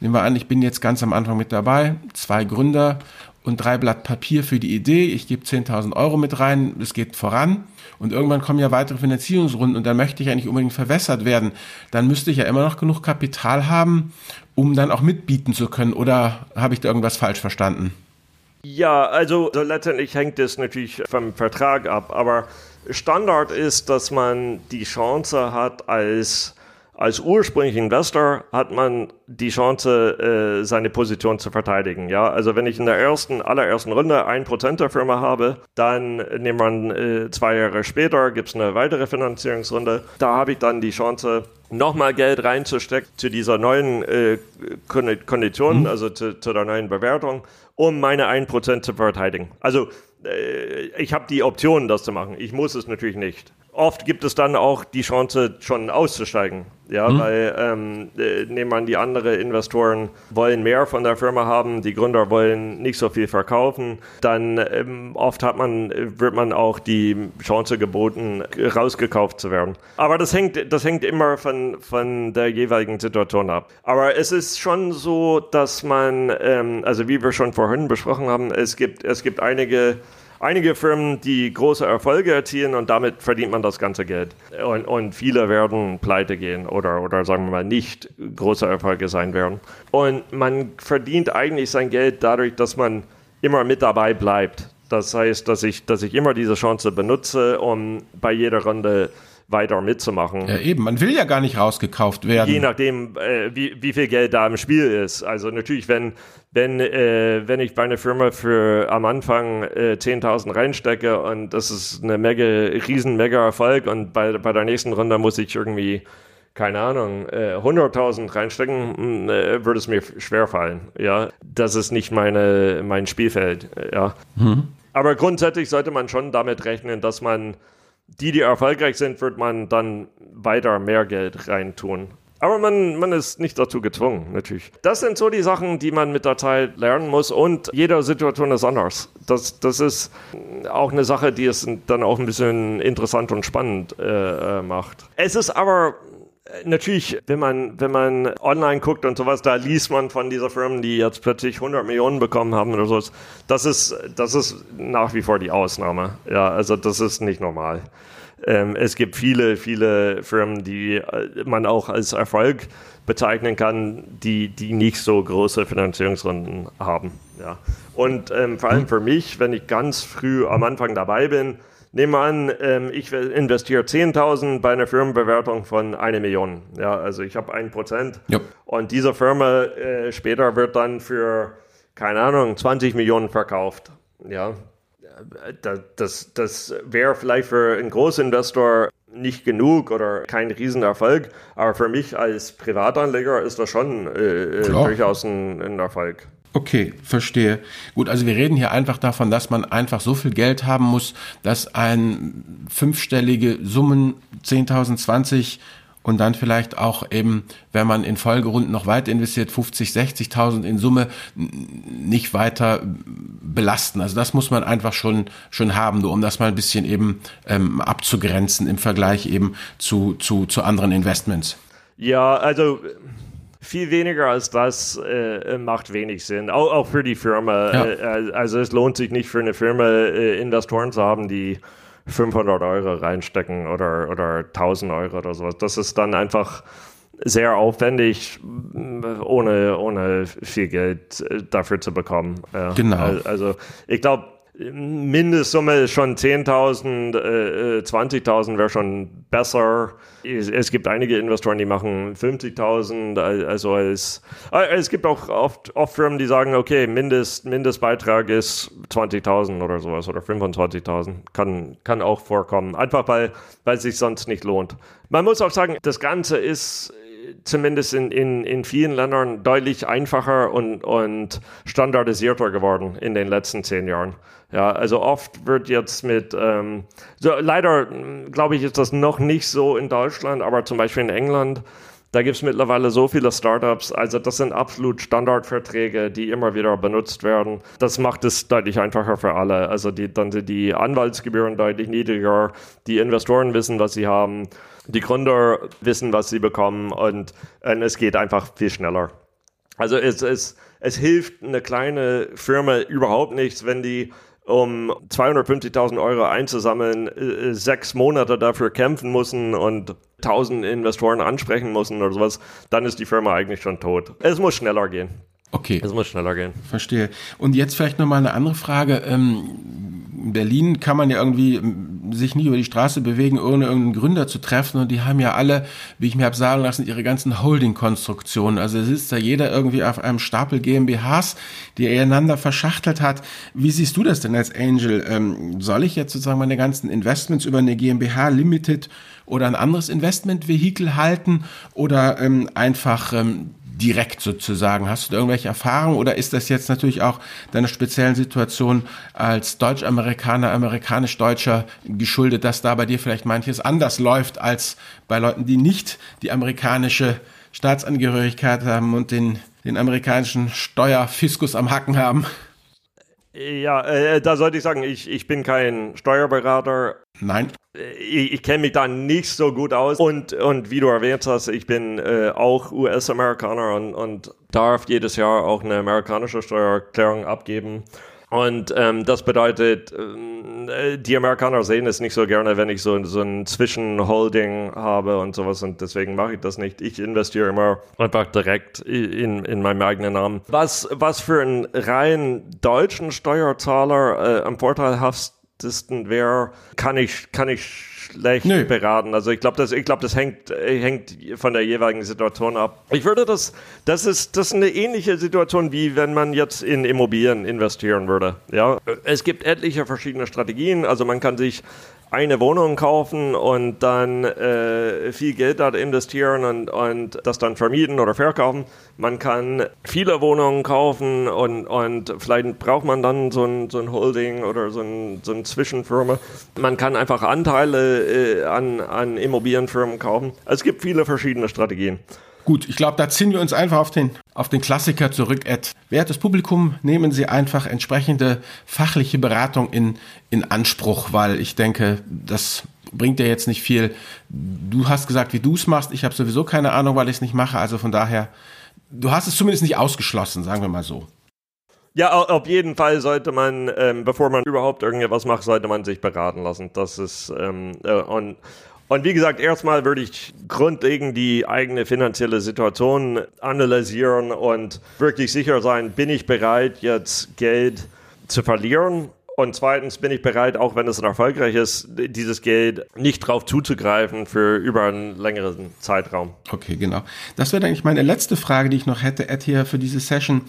nehmen wir an, ich bin jetzt ganz am Anfang mit dabei, zwei Gründer und drei Blatt Papier für die Idee, ich gebe 10.000 Euro mit rein, es geht voran und irgendwann kommen ja weitere Finanzierungsrunden und dann möchte ich eigentlich unbedingt verwässert werden. Dann müsste ich ja immer noch genug Kapital haben, um dann auch mitbieten zu können oder habe ich da irgendwas falsch verstanden? Ja, also so letztendlich hängt es natürlich vom Vertrag ab, aber Standard ist, dass man die Chance hat, als, als ursprünglicher Investor hat man die Chance, äh, seine Position zu verteidigen. Ja, also wenn ich in der ersten, allerersten Runde ein Prozent der Firma habe, dann nimmt man äh, zwei Jahre später, gibt es eine weitere Finanzierungsrunde. Da habe ich dann die Chance, nochmal Geld reinzustecken zu dieser neuen äh, Kondition, mhm. also zu, zu der neuen Bewertung, um meine ein Prozent zu verteidigen. Also ich habe die Option, das zu machen. Ich muss es natürlich nicht. Oft gibt es dann auch die Chance, schon auszusteigen. Ja, mhm. weil ähm, äh, nehmen wir an, die anderen Investoren wollen mehr von der Firma haben, die Gründer wollen nicht so viel verkaufen, dann ähm, oft hat man, wird man auch die Chance geboten, rausgekauft zu werden. Aber das hängt, das hängt immer von, von der jeweiligen Situation ab. Aber es ist schon so, dass man, ähm, also wie wir schon vorhin besprochen haben, es gibt, es gibt einige einige Firmen, die große Erfolge erzielen und damit verdient man das ganze Geld. Und, und viele werden pleite gehen oder, oder sagen wir mal nicht große Erfolge sein werden. Und man verdient eigentlich sein Geld dadurch, dass man immer mit dabei bleibt. Das heißt, dass ich, dass ich immer diese Chance benutze, um bei jeder Runde weiter mitzumachen. Ja, eben, man will ja gar nicht rausgekauft werden. Je nachdem, äh, wie, wie viel Geld da im Spiel ist. Also natürlich, wenn, wenn, äh, wenn ich bei einer Firma für am Anfang äh, 10.000 reinstecke und das ist eine mega, riesen mega Erfolg und bei, bei der nächsten Runde muss ich irgendwie keine Ahnung, äh, 100.000 reinstecken, hm, äh, würde es mir schwer fallen. Ja, das ist nicht meine, mein Spielfeld. Ja. Mhm. Aber grundsätzlich sollte man schon damit rechnen, dass man die, die erfolgreich sind, wird man dann weiter mehr Geld reintun. Aber man, man ist nicht dazu gezwungen, natürlich. Das sind so die Sachen, die man mit der Zeit lernen muss und jede Situation ist anders. Das, das ist auch eine Sache, die es dann auch ein bisschen interessant und spannend äh, äh macht. Es ist aber Natürlich, wenn man, wenn man online guckt und sowas, da liest man von dieser Firmen, die jetzt plötzlich 100 Millionen bekommen haben oder sowas. Das ist, das ist nach wie vor die Ausnahme. Ja, also das ist nicht normal. Ähm, es gibt viele, viele Firmen, die äh, man auch als Erfolg bezeichnen kann, die, die nicht so große Finanzierungsrunden haben. Ja. Und ähm, vor allem für mich, wenn ich ganz früh am Anfang dabei bin, Nehmen wir an, ähm, ich investiere 10.000 bei einer Firmenbewertung von einer Million. Ja, also ich habe ein Prozent. Und diese Firma äh, später wird dann für, keine Ahnung, 20 Millionen verkauft. Ja, das, das wäre vielleicht für einen Großinvestor nicht genug oder kein Riesenerfolg, aber für mich als Privatanleger ist das schon äh, durchaus ein, ein Erfolg. Okay, verstehe. Gut, also wir reden hier einfach davon, dass man einfach so viel Geld haben muss, dass ein fünfstellige Summen 10.000, 20 und dann vielleicht auch eben, wenn man in Folgerunden noch weiter investiert, 50, 60.000 in Summe nicht weiter belasten. Also das muss man einfach schon schon haben, nur um das mal ein bisschen eben ähm, abzugrenzen im Vergleich eben zu zu zu anderen Investments. Ja, also viel weniger als das äh, macht wenig Sinn, auch, auch für die Firma. Ja. Äh, also es lohnt sich nicht für eine Firma, äh, Investoren zu haben, die 500 Euro reinstecken oder, oder 1000 Euro oder sowas. Das ist dann einfach sehr aufwendig, ohne, ohne viel Geld äh, dafür zu bekommen. Ja. Genau. Also ich glaube, Mindestsumme ist schon 10.000, äh, 20.000 wäre schon besser. Es, es, gibt einige Investoren, die machen 50.000. Also es, äh, es gibt auch oft, oft Firmen, die sagen, okay, Mindest, Mindestbeitrag ist 20.000 oder sowas oder 25.000. Kann, kann auch vorkommen. Einfach weil, weil es sich sonst nicht lohnt. Man muss auch sagen, das Ganze ist zumindest in, in, in vielen Ländern deutlich einfacher und, und standardisierter geworden in den letzten zehn Jahren. Ja, also oft wird jetzt mit, ähm, so leider glaube ich, ist das noch nicht so in Deutschland, aber zum Beispiel in England, da gibt es mittlerweile so viele Startups. Also das sind absolut Standardverträge, die immer wieder benutzt werden. Das macht es deutlich einfacher für alle. Also die, dann sind die Anwaltsgebühren deutlich niedriger. Die Investoren wissen, was sie haben. Die Gründer wissen, was sie bekommen. Und, und es geht einfach viel schneller. Also es, es, es hilft eine kleine Firma überhaupt nichts, wenn die um 250.000 Euro einzusammeln, äh, sechs Monate dafür kämpfen müssen und 1000 Investoren ansprechen müssen oder sowas, dann ist die Firma eigentlich schon tot. Es muss schneller gehen. Okay. Es muss schneller gehen. Verstehe. Und jetzt vielleicht nochmal eine andere Frage. Ähm, in Berlin kann man ja irgendwie ähm, sich nie über die Straße bewegen, ohne irgendeinen Gründer zu treffen. Und die haben ja alle, wie ich mir habe sagen lassen, ihre ganzen Holding-Konstruktionen. Also es sitzt da jeder irgendwie auf einem Stapel GmbHs, die er einander verschachtelt hat. Wie siehst du das denn als Angel? Ähm, soll ich jetzt sozusagen meine ganzen Investments über eine GmbH Limited oder ein anderes Investmentvehikel halten oder einfach direkt sozusagen. Hast du da irgendwelche Erfahrungen oder ist das jetzt natürlich auch deiner speziellen Situation als Deutsch-Amerikaner, amerikanisch-Deutscher geschuldet, dass da bei dir vielleicht manches anders läuft als bei Leuten, die nicht die amerikanische Staatsangehörigkeit haben und den, den amerikanischen Steuerfiskus am Hacken haben? Ja, äh, da sollte ich sagen, ich, ich bin kein Steuerberater. Nein. Äh, ich, ich kenne mich da nicht so gut aus. Und, und wie du erwähnt hast, ich bin äh, auch US-Amerikaner und, und darf jedes Jahr auch eine amerikanische Steuererklärung abgeben. Und ähm, das bedeutet, äh, die Amerikaner sehen es nicht so gerne, wenn ich so, so ein Zwischenholding habe und sowas. Und deswegen mache ich das nicht. Ich investiere immer einfach direkt in, in meinem eigenen Namen. Was, was für einen rein deutschen Steuerzahler äh, am vorteilhaftesten wäre, kann ich, kann ich schlecht Nö. beraten. Also ich glaube, das, ich glaube, das hängt, hängt von der jeweiligen Situation ab. Ich würde das, das ist, das ist eine ähnliche Situation, wie wenn man jetzt in Immobilien investieren würde. Ja, es gibt etliche verschiedene Strategien. Also man kann sich eine Wohnung kaufen und dann äh, viel Geld dort investieren und, und das dann vermieten oder verkaufen. Man kann viele Wohnungen kaufen und, und vielleicht braucht man dann so ein, so ein Holding oder so ein, so ein Zwischenfirma. Man kann einfach Anteile äh, an, an Immobilienfirmen kaufen. Es gibt viele verschiedene Strategien. Gut, ich glaube, da ziehen wir uns einfach auf den, auf den Klassiker zurück, Ed. Wertes Publikum, nehmen Sie einfach entsprechende fachliche Beratung in, in Anspruch, weil ich denke, das bringt dir jetzt nicht viel. Du hast gesagt, wie du es machst. Ich habe sowieso keine Ahnung, weil ich es nicht mache. Also von daher, du hast es zumindest nicht ausgeschlossen, sagen wir mal so. Ja, auf jeden Fall sollte man, ähm, bevor man überhaupt irgendetwas macht, sollte man sich beraten lassen. Das ist ähm, äh, und und wie gesagt, erstmal würde ich grundlegend die eigene finanzielle Situation analysieren und wirklich sicher sein, bin ich bereit, jetzt Geld zu verlieren? Und zweitens bin ich bereit, auch wenn es erfolgreich ist, dieses Geld nicht drauf zuzugreifen für über einen längeren Zeitraum. Okay, genau. Das wäre eigentlich meine letzte Frage, die ich noch hätte, Ed, hier für diese Session.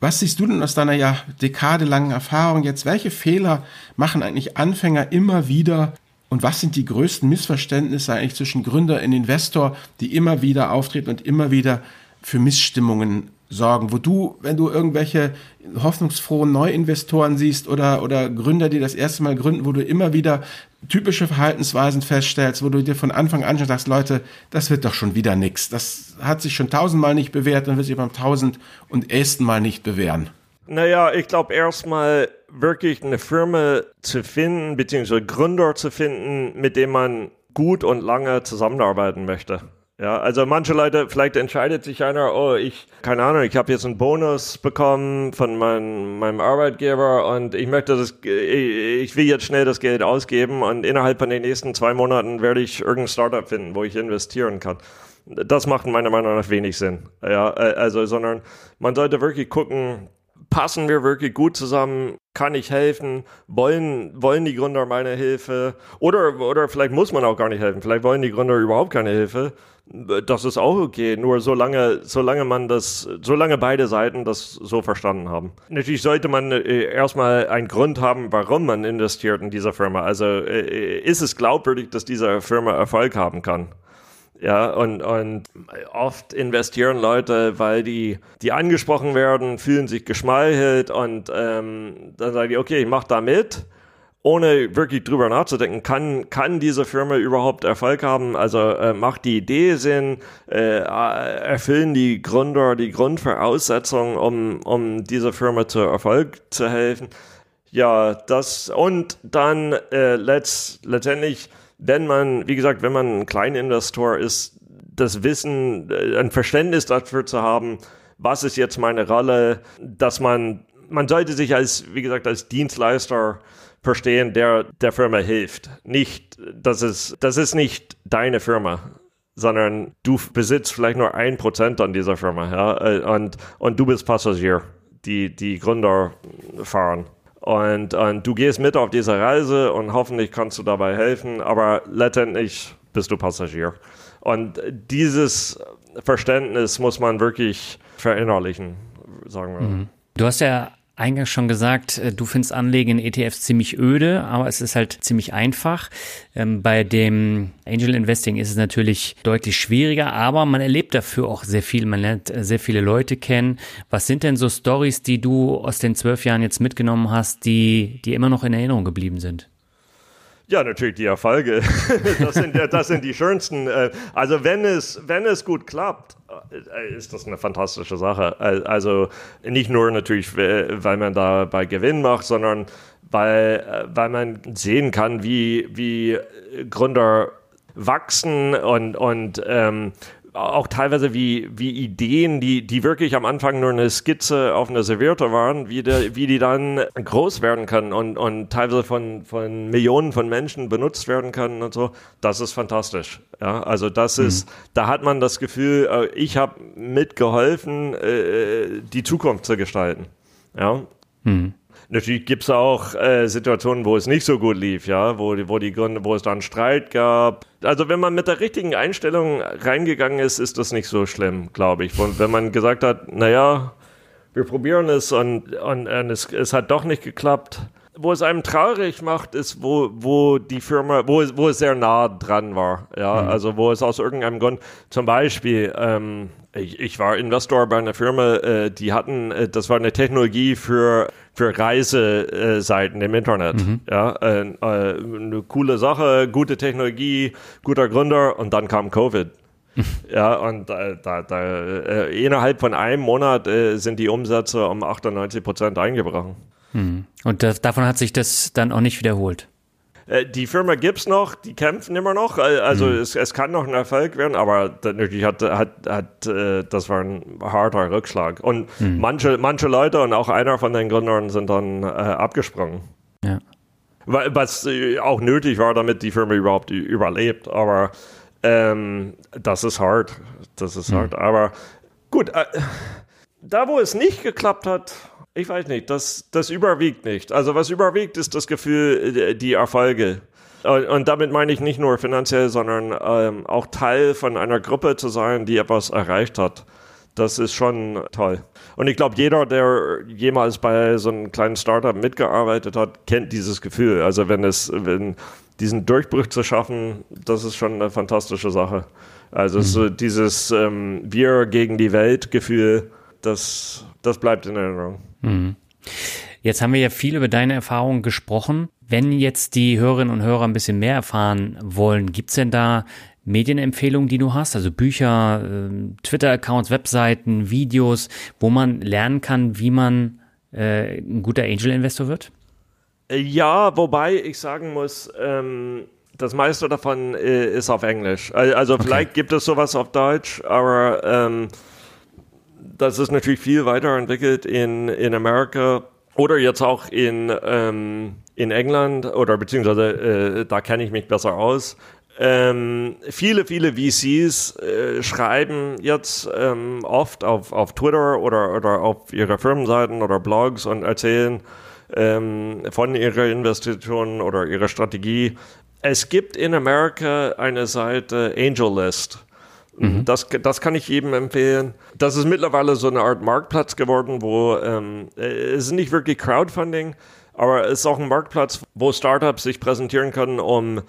Was siehst du denn aus deiner ja dekadelangen Erfahrung jetzt? Welche Fehler machen eigentlich Anfänger immer wieder, und was sind die größten Missverständnisse eigentlich zwischen Gründer und Investor, die immer wieder auftreten und immer wieder für Missstimmungen sorgen? Wo du, wenn du irgendwelche hoffnungsfrohen Neuinvestoren siehst oder, oder Gründer, die das erste Mal gründen, wo du immer wieder typische Verhaltensweisen feststellst, wo du dir von Anfang an schon sagst, Leute, das wird doch schon wieder nichts. Das hat sich schon tausendmal nicht bewährt und wird sich beim tausend und ersten Mal nicht bewähren. Naja, ich glaube erstmal wirklich eine Firma zu finden, beziehungsweise Gründer zu finden, mit dem man gut und lange zusammenarbeiten möchte. Ja, also manche Leute, vielleicht entscheidet sich einer, oh, ich, keine Ahnung, ich habe jetzt einen Bonus bekommen von mein, meinem Arbeitgeber und ich möchte das, ich will jetzt schnell das Geld ausgeben und innerhalb von den nächsten zwei Monaten werde ich irgendein Startup finden, wo ich investieren kann. Das macht meiner Meinung nach wenig Sinn. Ja, äh, also, sondern man sollte wirklich gucken, passen wir wirklich gut zusammen? Kann ich helfen? Wollen, wollen die Gründer meine Hilfe? Oder, oder vielleicht muss man auch gar nicht helfen. Vielleicht wollen die Gründer überhaupt keine Hilfe. Das ist auch okay. Nur solange, solange man das, solange beide Seiten das so verstanden haben. Natürlich sollte man äh, erstmal einen Grund haben, warum man investiert in dieser Firma. Also äh, ist es glaubwürdig, dass diese Firma Erfolg haben kann? Ja, und, und oft investieren Leute, weil die, die angesprochen werden, fühlen sich geschmeichelt und ähm, dann sagen die, okay, ich mach da mit, ohne wirklich drüber nachzudenken, kann, kann diese Firma überhaupt Erfolg haben? Also äh, macht die Idee Sinn? Äh, erfüllen die Gründer die Grundvoraussetzungen, um, um dieser Firma zu Erfolg zu helfen? Ja, das und dann äh, letzt, letztendlich wenn man, wie gesagt, wenn man ein Kleininvestor ist, das Wissen, äh, ein Verständnis dafür zu haben, was ist jetzt meine Rolle, dass man, man sollte sich als, wie gesagt, als Dienstleister verstehen, der der Firma hilft. Nicht, das ist, das ist nicht deine Firma, sondern du besitzt vielleicht nur ein Prozent an dieser Firma, ja, äh, und, und du bist Passagier, die, die Gründer fahren. Und, und du gehst mit auf diese Reise und hoffentlich kannst du dabei helfen, aber letztendlich bist du Passagier. Und dieses Verständnis muss man wirklich verinnerlichen, sagen wir. Mhm. Du hast ja eingangs schon gesagt, äh, du findest Anlegen in ETFs ziemlich öde, aber es ist halt ziemlich einfach. Ähm, bei dem Angel Investing ist es natürlich deutlich schwieriger, aber man erlebt dafür auch sehr viel. Man lernt äh, sehr viele Leute kennen. Was sind denn so Stories, die du aus den zwölf Jahren jetzt mitgenommen hast, die, die immer noch in Erinnerung geblieben sind? Ja, natürlich die Erfolge. Das sind, das sind die schönsten. Äh, also wenn es, wenn es gut klappt, äh, ist das eine fantastische Sache. Also nicht nur natürlich, weil man da bei Gewinn macht, sondern weil, äh, weil man sehen kann, wie, wie Gründer wachsen und, und ähm, auch teilweise wie, wie Ideen, die, die wirklich am Anfang nur eine Skizze auf einer Serviette waren, wie, der, wie die dann groß werden können und, und teilweise von, von Millionen von Menschen benutzt werden können und so. Das ist fantastisch. Ja, also das mhm. ist, da hat man das Gefühl, äh, ich habe mitgeholfen, äh, die Zukunft zu gestalten. Ja. Mhm. Natürlich gibt es auch äh, Situationen, wo es nicht so gut lief, ja, wo, wo die Gründe, wo es dann Streit gab. Also wenn man mit der richtigen Einstellung reingegangen ist, ist das nicht so schlimm, glaube ich. Und wenn man gesagt hat, naja, wir probieren es und, und, und es, es hat doch nicht geklappt, wo es einem traurig macht, ist, wo, wo die Firma, wo, wo es sehr nah dran war. Ja, mhm. also wo es aus irgendeinem Grund, zum Beispiel, ähm, ich, ich war Investor bei einer Firma, äh, die hatten, äh, das war eine Technologie für, für Reiseseiten im Internet. Mhm. Ja, äh, äh eine coole Sache, gute Technologie, guter Gründer und dann kam Covid. ja, und äh, da, da, äh, innerhalb von einem Monat äh, sind die Umsätze um 98 Prozent eingebrochen. Mhm. Und das, davon hat sich das dann auch nicht wiederholt. Äh, die Firma gibt's noch, die kämpfen immer noch. Also mhm. es, es kann noch ein Erfolg werden, aber natürlich hat, hat, hat äh, das war ein harter Rückschlag. Und mhm. manche, manche Leute und auch einer von den Gründern sind dann äh, abgesprungen. Ja. Was auch nötig war, damit die Firma überhaupt überlebt. Aber ähm, das ist hart. Das ist mhm. hart. Aber gut, äh, da wo es nicht geklappt hat, ich weiß nicht, das, das überwiegt nicht. Also was überwiegt, ist das Gefühl, äh, die Erfolge. Und damit meine ich nicht nur finanziell, sondern ähm, auch Teil von einer Gruppe zu sein, die etwas erreicht hat. Das ist schon toll. Und ich glaube, jeder, der jemals bei so einem kleinen Startup mitgearbeitet hat, kennt dieses Gefühl. Also wenn es, wenn diesen Durchbruch zu schaffen, das ist schon eine fantastische Sache. Also mhm. so dieses ähm, Wir gegen die Welt Gefühl, das, das bleibt in Erinnerung. Mhm. Jetzt haben wir ja viel über deine Erfahrungen gesprochen. Wenn jetzt die Hörerinnen und Hörer ein bisschen mehr erfahren wollen, gibt's denn da Medienempfehlungen, die du hast? Also Bücher, ähm, Twitter-Accounts, Webseiten, Videos, wo man lernen kann, wie man äh, ein guter Angel-Investor wird? Ja, wobei ich sagen muss, ähm, das meiste davon äh, ist auf Englisch. Also okay. vielleicht gibt es sowas auf Deutsch, aber ähm, das ist natürlich viel weiterentwickelt in, in Amerika oder jetzt auch in, ähm, in England oder beziehungsweise äh, da kenne ich mich besser aus. Ähm, viele, viele VCs äh, schreiben jetzt ähm, oft auf, auf Twitter oder, oder auf ihre Firmenseiten oder Blogs und erzählen ähm, von ihrer Investition oder ihrer Strategie. Es gibt in Amerika eine Seite AngelList. Mhm. Das, das kann ich jedem empfehlen. Das ist mittlerweile so eine Art Marktplatz geworden, wo ähm, es ist nicht wirklich Crowdfunding, aber es ist auch ein Marktplatz, wo Startups sich präsentieren können, um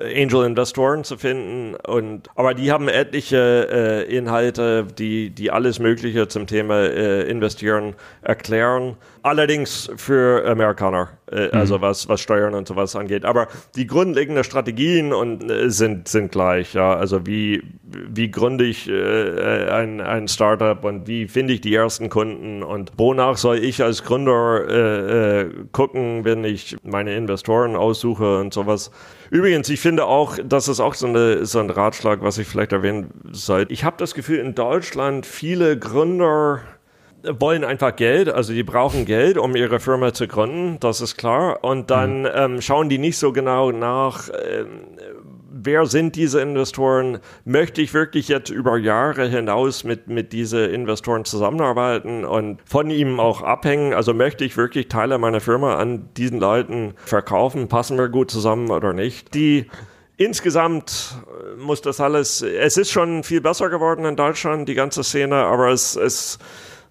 Angel-Investoren zu finden. Und, aber die haben etliche äh, Inhalte, die, die alles Mögliche zum Thema äh, Investieren erklären. Allerdings für Amerikaner, äh, mhm. also was, was Steuern und sowas angeht. Aber die grundlegenden Strategien und, äh, sind, sind gleich. Ja? Also wie, wie gründe ich äh, ein, ein Startup und wie finde ich die ersten Kunden und wonach soll ich als Gründer äh, äh, gucken, wenn ich meine Investoren aussuche und sowas. Übrigens, ich finde auch, das ist auch so, eine, so ein Ratschlag, was ich vielleicht erwähnen sollte. Ich habe das Gefühl, in Deutschland viele Gründer wollen einfach Geld, also die brauchen Geld, um ihre Firma zu gründen, das ist klar. Und dann mhm. ähm, schauen die nicht so genau nach, ähm, wer sind diese Investoren? Möchte ich wirklich jetzt über Jahre hinaus mit, mit diesen Investoren zusammenarbeiten und von ihm auch abhängen? Also möchte ich wirklich Teile meiner Firma an diesen Leuten verkaufen? Passen wir gut zusammen oder nicht? Die Insgesamt muss das alles, es ist schon viel besser geworden in Deutschland, die ganze Szene, aber es, es,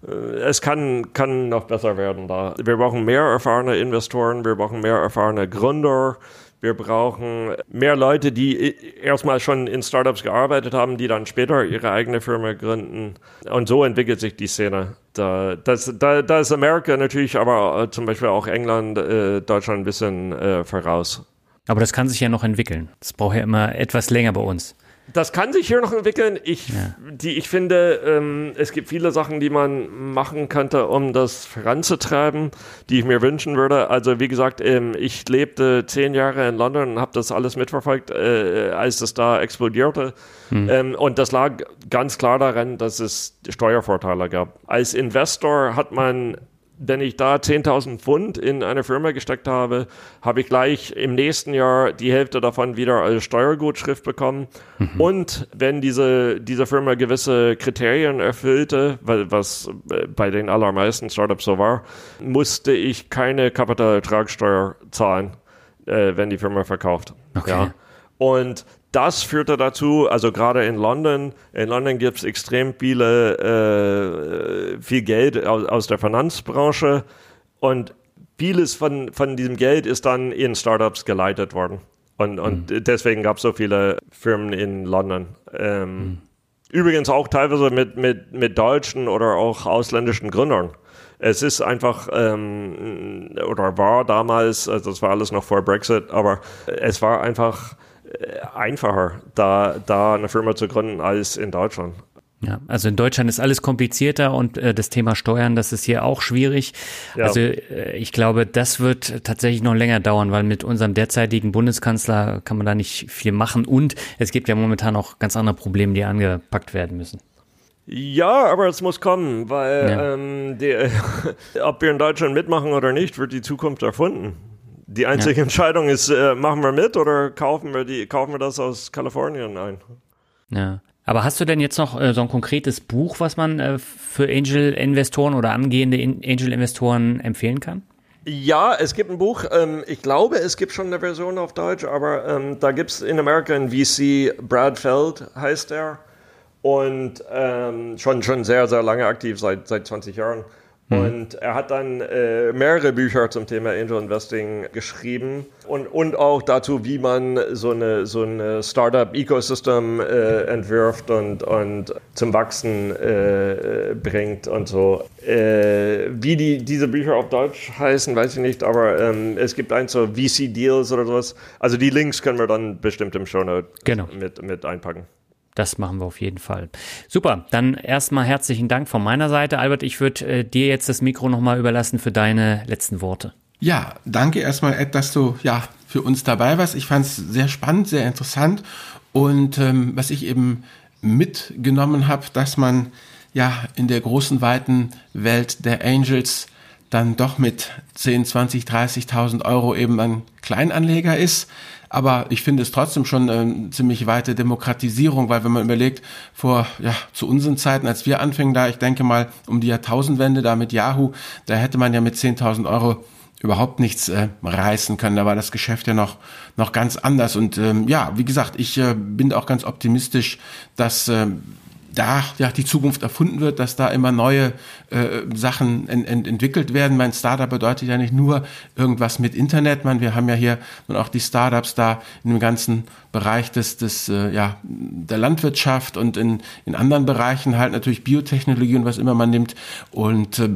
es kann, kann noch besser werden da. Wir brauchen mehr erfahrene Investoren, wir brauchen mehr erfahrene Gründer, wir brauchen mehr Leute, die erstmal schon in Startups gearbeitet haben, die dann später ihre eigene Firma gründen. Und so entwickelt sich die Szene. Da, das, da, da ist Amerika natürlich, aber zum Beispiel auch England, äh, Deutschland ein bisschen äh, voraus. Aber das kann sich ja noch entwickeln. Das braucht ja immer etwas länger bei uns. Das kann sich hier noch entwickeln. Ich, ja. die, ich finde, ähm, es gibt viele Sachen, die man machen könnte, um das voranzutreiben, die ich mir wünschen würde. Also wie gesagt, ähm, ich lebte zehn Jahre in London und habe das alles mitverfolgt, äh, als es da explodierte. Hm. Ähm, und das lag ganz klar daran, dass es Steuervorteile gab. Als Investor hat man wenn ich da 10.000 Pfund in eine Firma gesteckt habe, habe ich gleich im nächsten Jahr die Hälfte davon wieder als Steuergutschrift bekommen. Mhm. Und wenn diese, diese Firma gewisse Kriterien erfüllte, weil, was äh, bei den allermeisten Startups so war, musste ich keine Kapitalertragssteuer zahlen, äh, wenn die Firma verkauft. Okay. Ja. Und das führte dazu, also gerade in London, in London gibt es extrem viele, äh, viel Geld aus, aus der Finanzbranche und vieles von, von diesem Geld ist dann in Startups geleitet worden. Und, und mhm. deswegen gab es so viele Firmen in London. Ähm, mhm. Übrigens auch teilweise mit, mit, mit deutschen oder auch ausländischen Gründern. Es ist einfach, ähm, oder war damals, also das war alles noch vor Brexit, aber es war einfach einfacher, da, da eine Firma zu gründen als in Deutschland. Ja, also in Deutschland ist alles komplizierter und äh, das Thema Steuern, das ist hier auch schwierig. Ja. Also äh, ich glaube, das wird tatsächlich noch länger dauern, weil mit unserem derzeitigen Bundeskanzler kann man da nicht viel machen und es gibt ja momentan auch ganz andere Probleme, die angepackt werden müssen. Ja, aber es muss kommen, weil ja. ähm, die, ob wir in Deutschland mitmachen oder nicht, wird die Zukunft erfunden. Die einzige ja. Entscheidung ist, äh, machen wir mit oder kaufen wir die, kaufen wir das aus Kalifornien ein? Ja. Aber hast du denn jetzt noch äh, so ein konkretes Buch, was man äh, für Angel-Investoren oder angehende Angel-Investoren empfehlen kann? Ja, es gibt ein Buch. Ähm, ich glaube, es gibt schon eine Version auf Deutsch, aber ähm, da gibt es in Amerika einen VC, Brad Feld heißt er. Und ähm, schon, schon sehr, sehr lange aktiv, seit, seit 20 Jahren. Mhm. Und er hat dann äh, mehrere Bücher zum Thema Angel Investing geschrieben und, und auch dazu, wie man so eine, so eine Startup-Ecosystem äh, entwirft und, und zum Wachsen äh, bringt und so. Äh, wie die, diese Bücher auf Deutsch heißen, weiß ich nicht, aber ähm, es gibt eins so VC-Deals oder sowas. Also die Links können wir dann bestimmt im Show Note genau. mit, mit einpacken. Das machen wir auf jeden Fall. Super, dann erstmal herzlichen Dank von meiner Seite. Albert, ich würde äh, dir jetzt das Mikro nochmal überlassen für deine letzten Worte. Ja, danke erstmal, Ed, dass du ja für uns dabei warst. Ich fand es sehr spannend, sehr interessant. Und ähm, was ich eben mitgenommen habe, dass man ja in der großen, weiten Welt der Angels dann doch mit 10, 20, 30.000 Euro eben ein Kleinanleger ist. Aber ich finde es trotzdem schon eine ziemlich weite Demokratisierung, weil wenn man überlegt, vor, ja, zu unseren Zeiten, als wir anfingen da, ich denke mal um die Jahrtausendwende da mit Yahoo, da hätte man ja mit 10.000 Euro überhaupt nichts äh, reißen können. Da war das Geschäft ja noch noch ganz anders. Und ähm, ja, wie gesagt, ich äh, bin auch ganz optimistisch, dass äh, da ja die Zukunft erfunden wird, dass da immer neue äh, Sachen ent ent entwickelt werden. Mein Startup bedeutet ja nicht nur irgendwas mit Internet. Man, wir haben ja hier und auch die Startups da in dem ganzen Bereich des, des äh, ja der Landwirtschaft und in in anderen Bereichen halt natürlich Biotechnologie und was immer man nimmt und äh,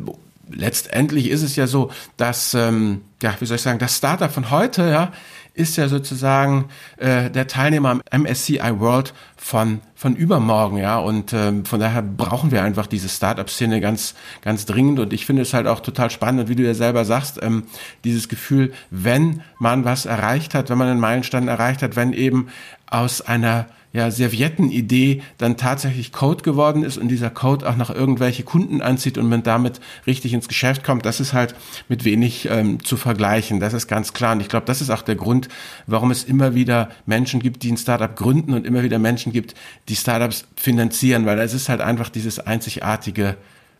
letztendlich ist es ja so, dass ähm, ja wie soll ich sagen, das Startup von heute ja ist ja sozusagen äh, der Teilnehmer am MSCI World von von übermorgen, ja. Und ähm, von daher brauchen wir einfach diese Startup-Szene ganz ganz dringend. Und ich finde es halt auch total spannend und wie du ja selber sagst, ähm, dieses Gefühl, wenn man was erreicht hat, wenn man einen Meilenstein erreicht hat, wenn eben aus einer ja, Serviettenidee dann tatsächlich Code geworden ist und dieser Code auch noch irgendwelche Kunden anzieht und man damit richtig ins Geschäft kommt, das ist halt mit wenig ähm, zu vergleichen. Das ist ganz klar. Und ich glaube, das ist auch der Grund, warum es immer wieder Menschen gibt, die ein Startup gründen und immer wieder Menschen gibt, die Startups finanzieren, weil es ist halt einfach dieses einzigartige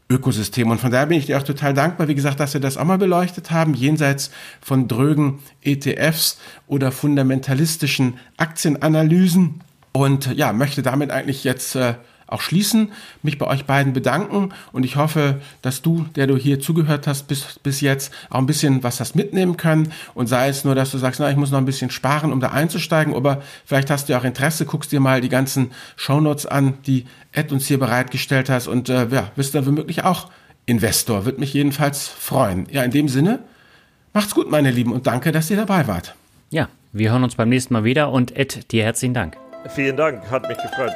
Ökosystem. Und von daher bin ich dir auch total dankbar, wie gesagt, dass wir das auch mal beleuchtet haben, jenseits von drögen ETFs oder fundamentalistischen Aktienanalysen und ja, möchte damit eigentlich jetzt äh, auch schließen, mich bei euch beiden bedanken. Und ich hoffe, dass du, der du hier zugehört hast bis, bis jetzt, auch ein bisschen was hast mitnehmen können. Und sei es nur, dass du sagst, na, ich muss noch ein bisschen sparen, um da einzusteigen, aber vielleicht hast du ja auch Interesse, guckst dir mal die ganzen Shownotes an, die Ed uns hier bereitgestellt hast und äh, ja, bist dann womöglich auch Investor, wird mich jedenfalls freuen. Ja, in dem Sinne, macht's gut, meine Lieben. Und danke, dass ihr dabei wart. Ja, wir hören uns beim nächsten Mal wieder. Und Ed, dir herzlichen Dank. Vielen Dank, hat mich gefreut.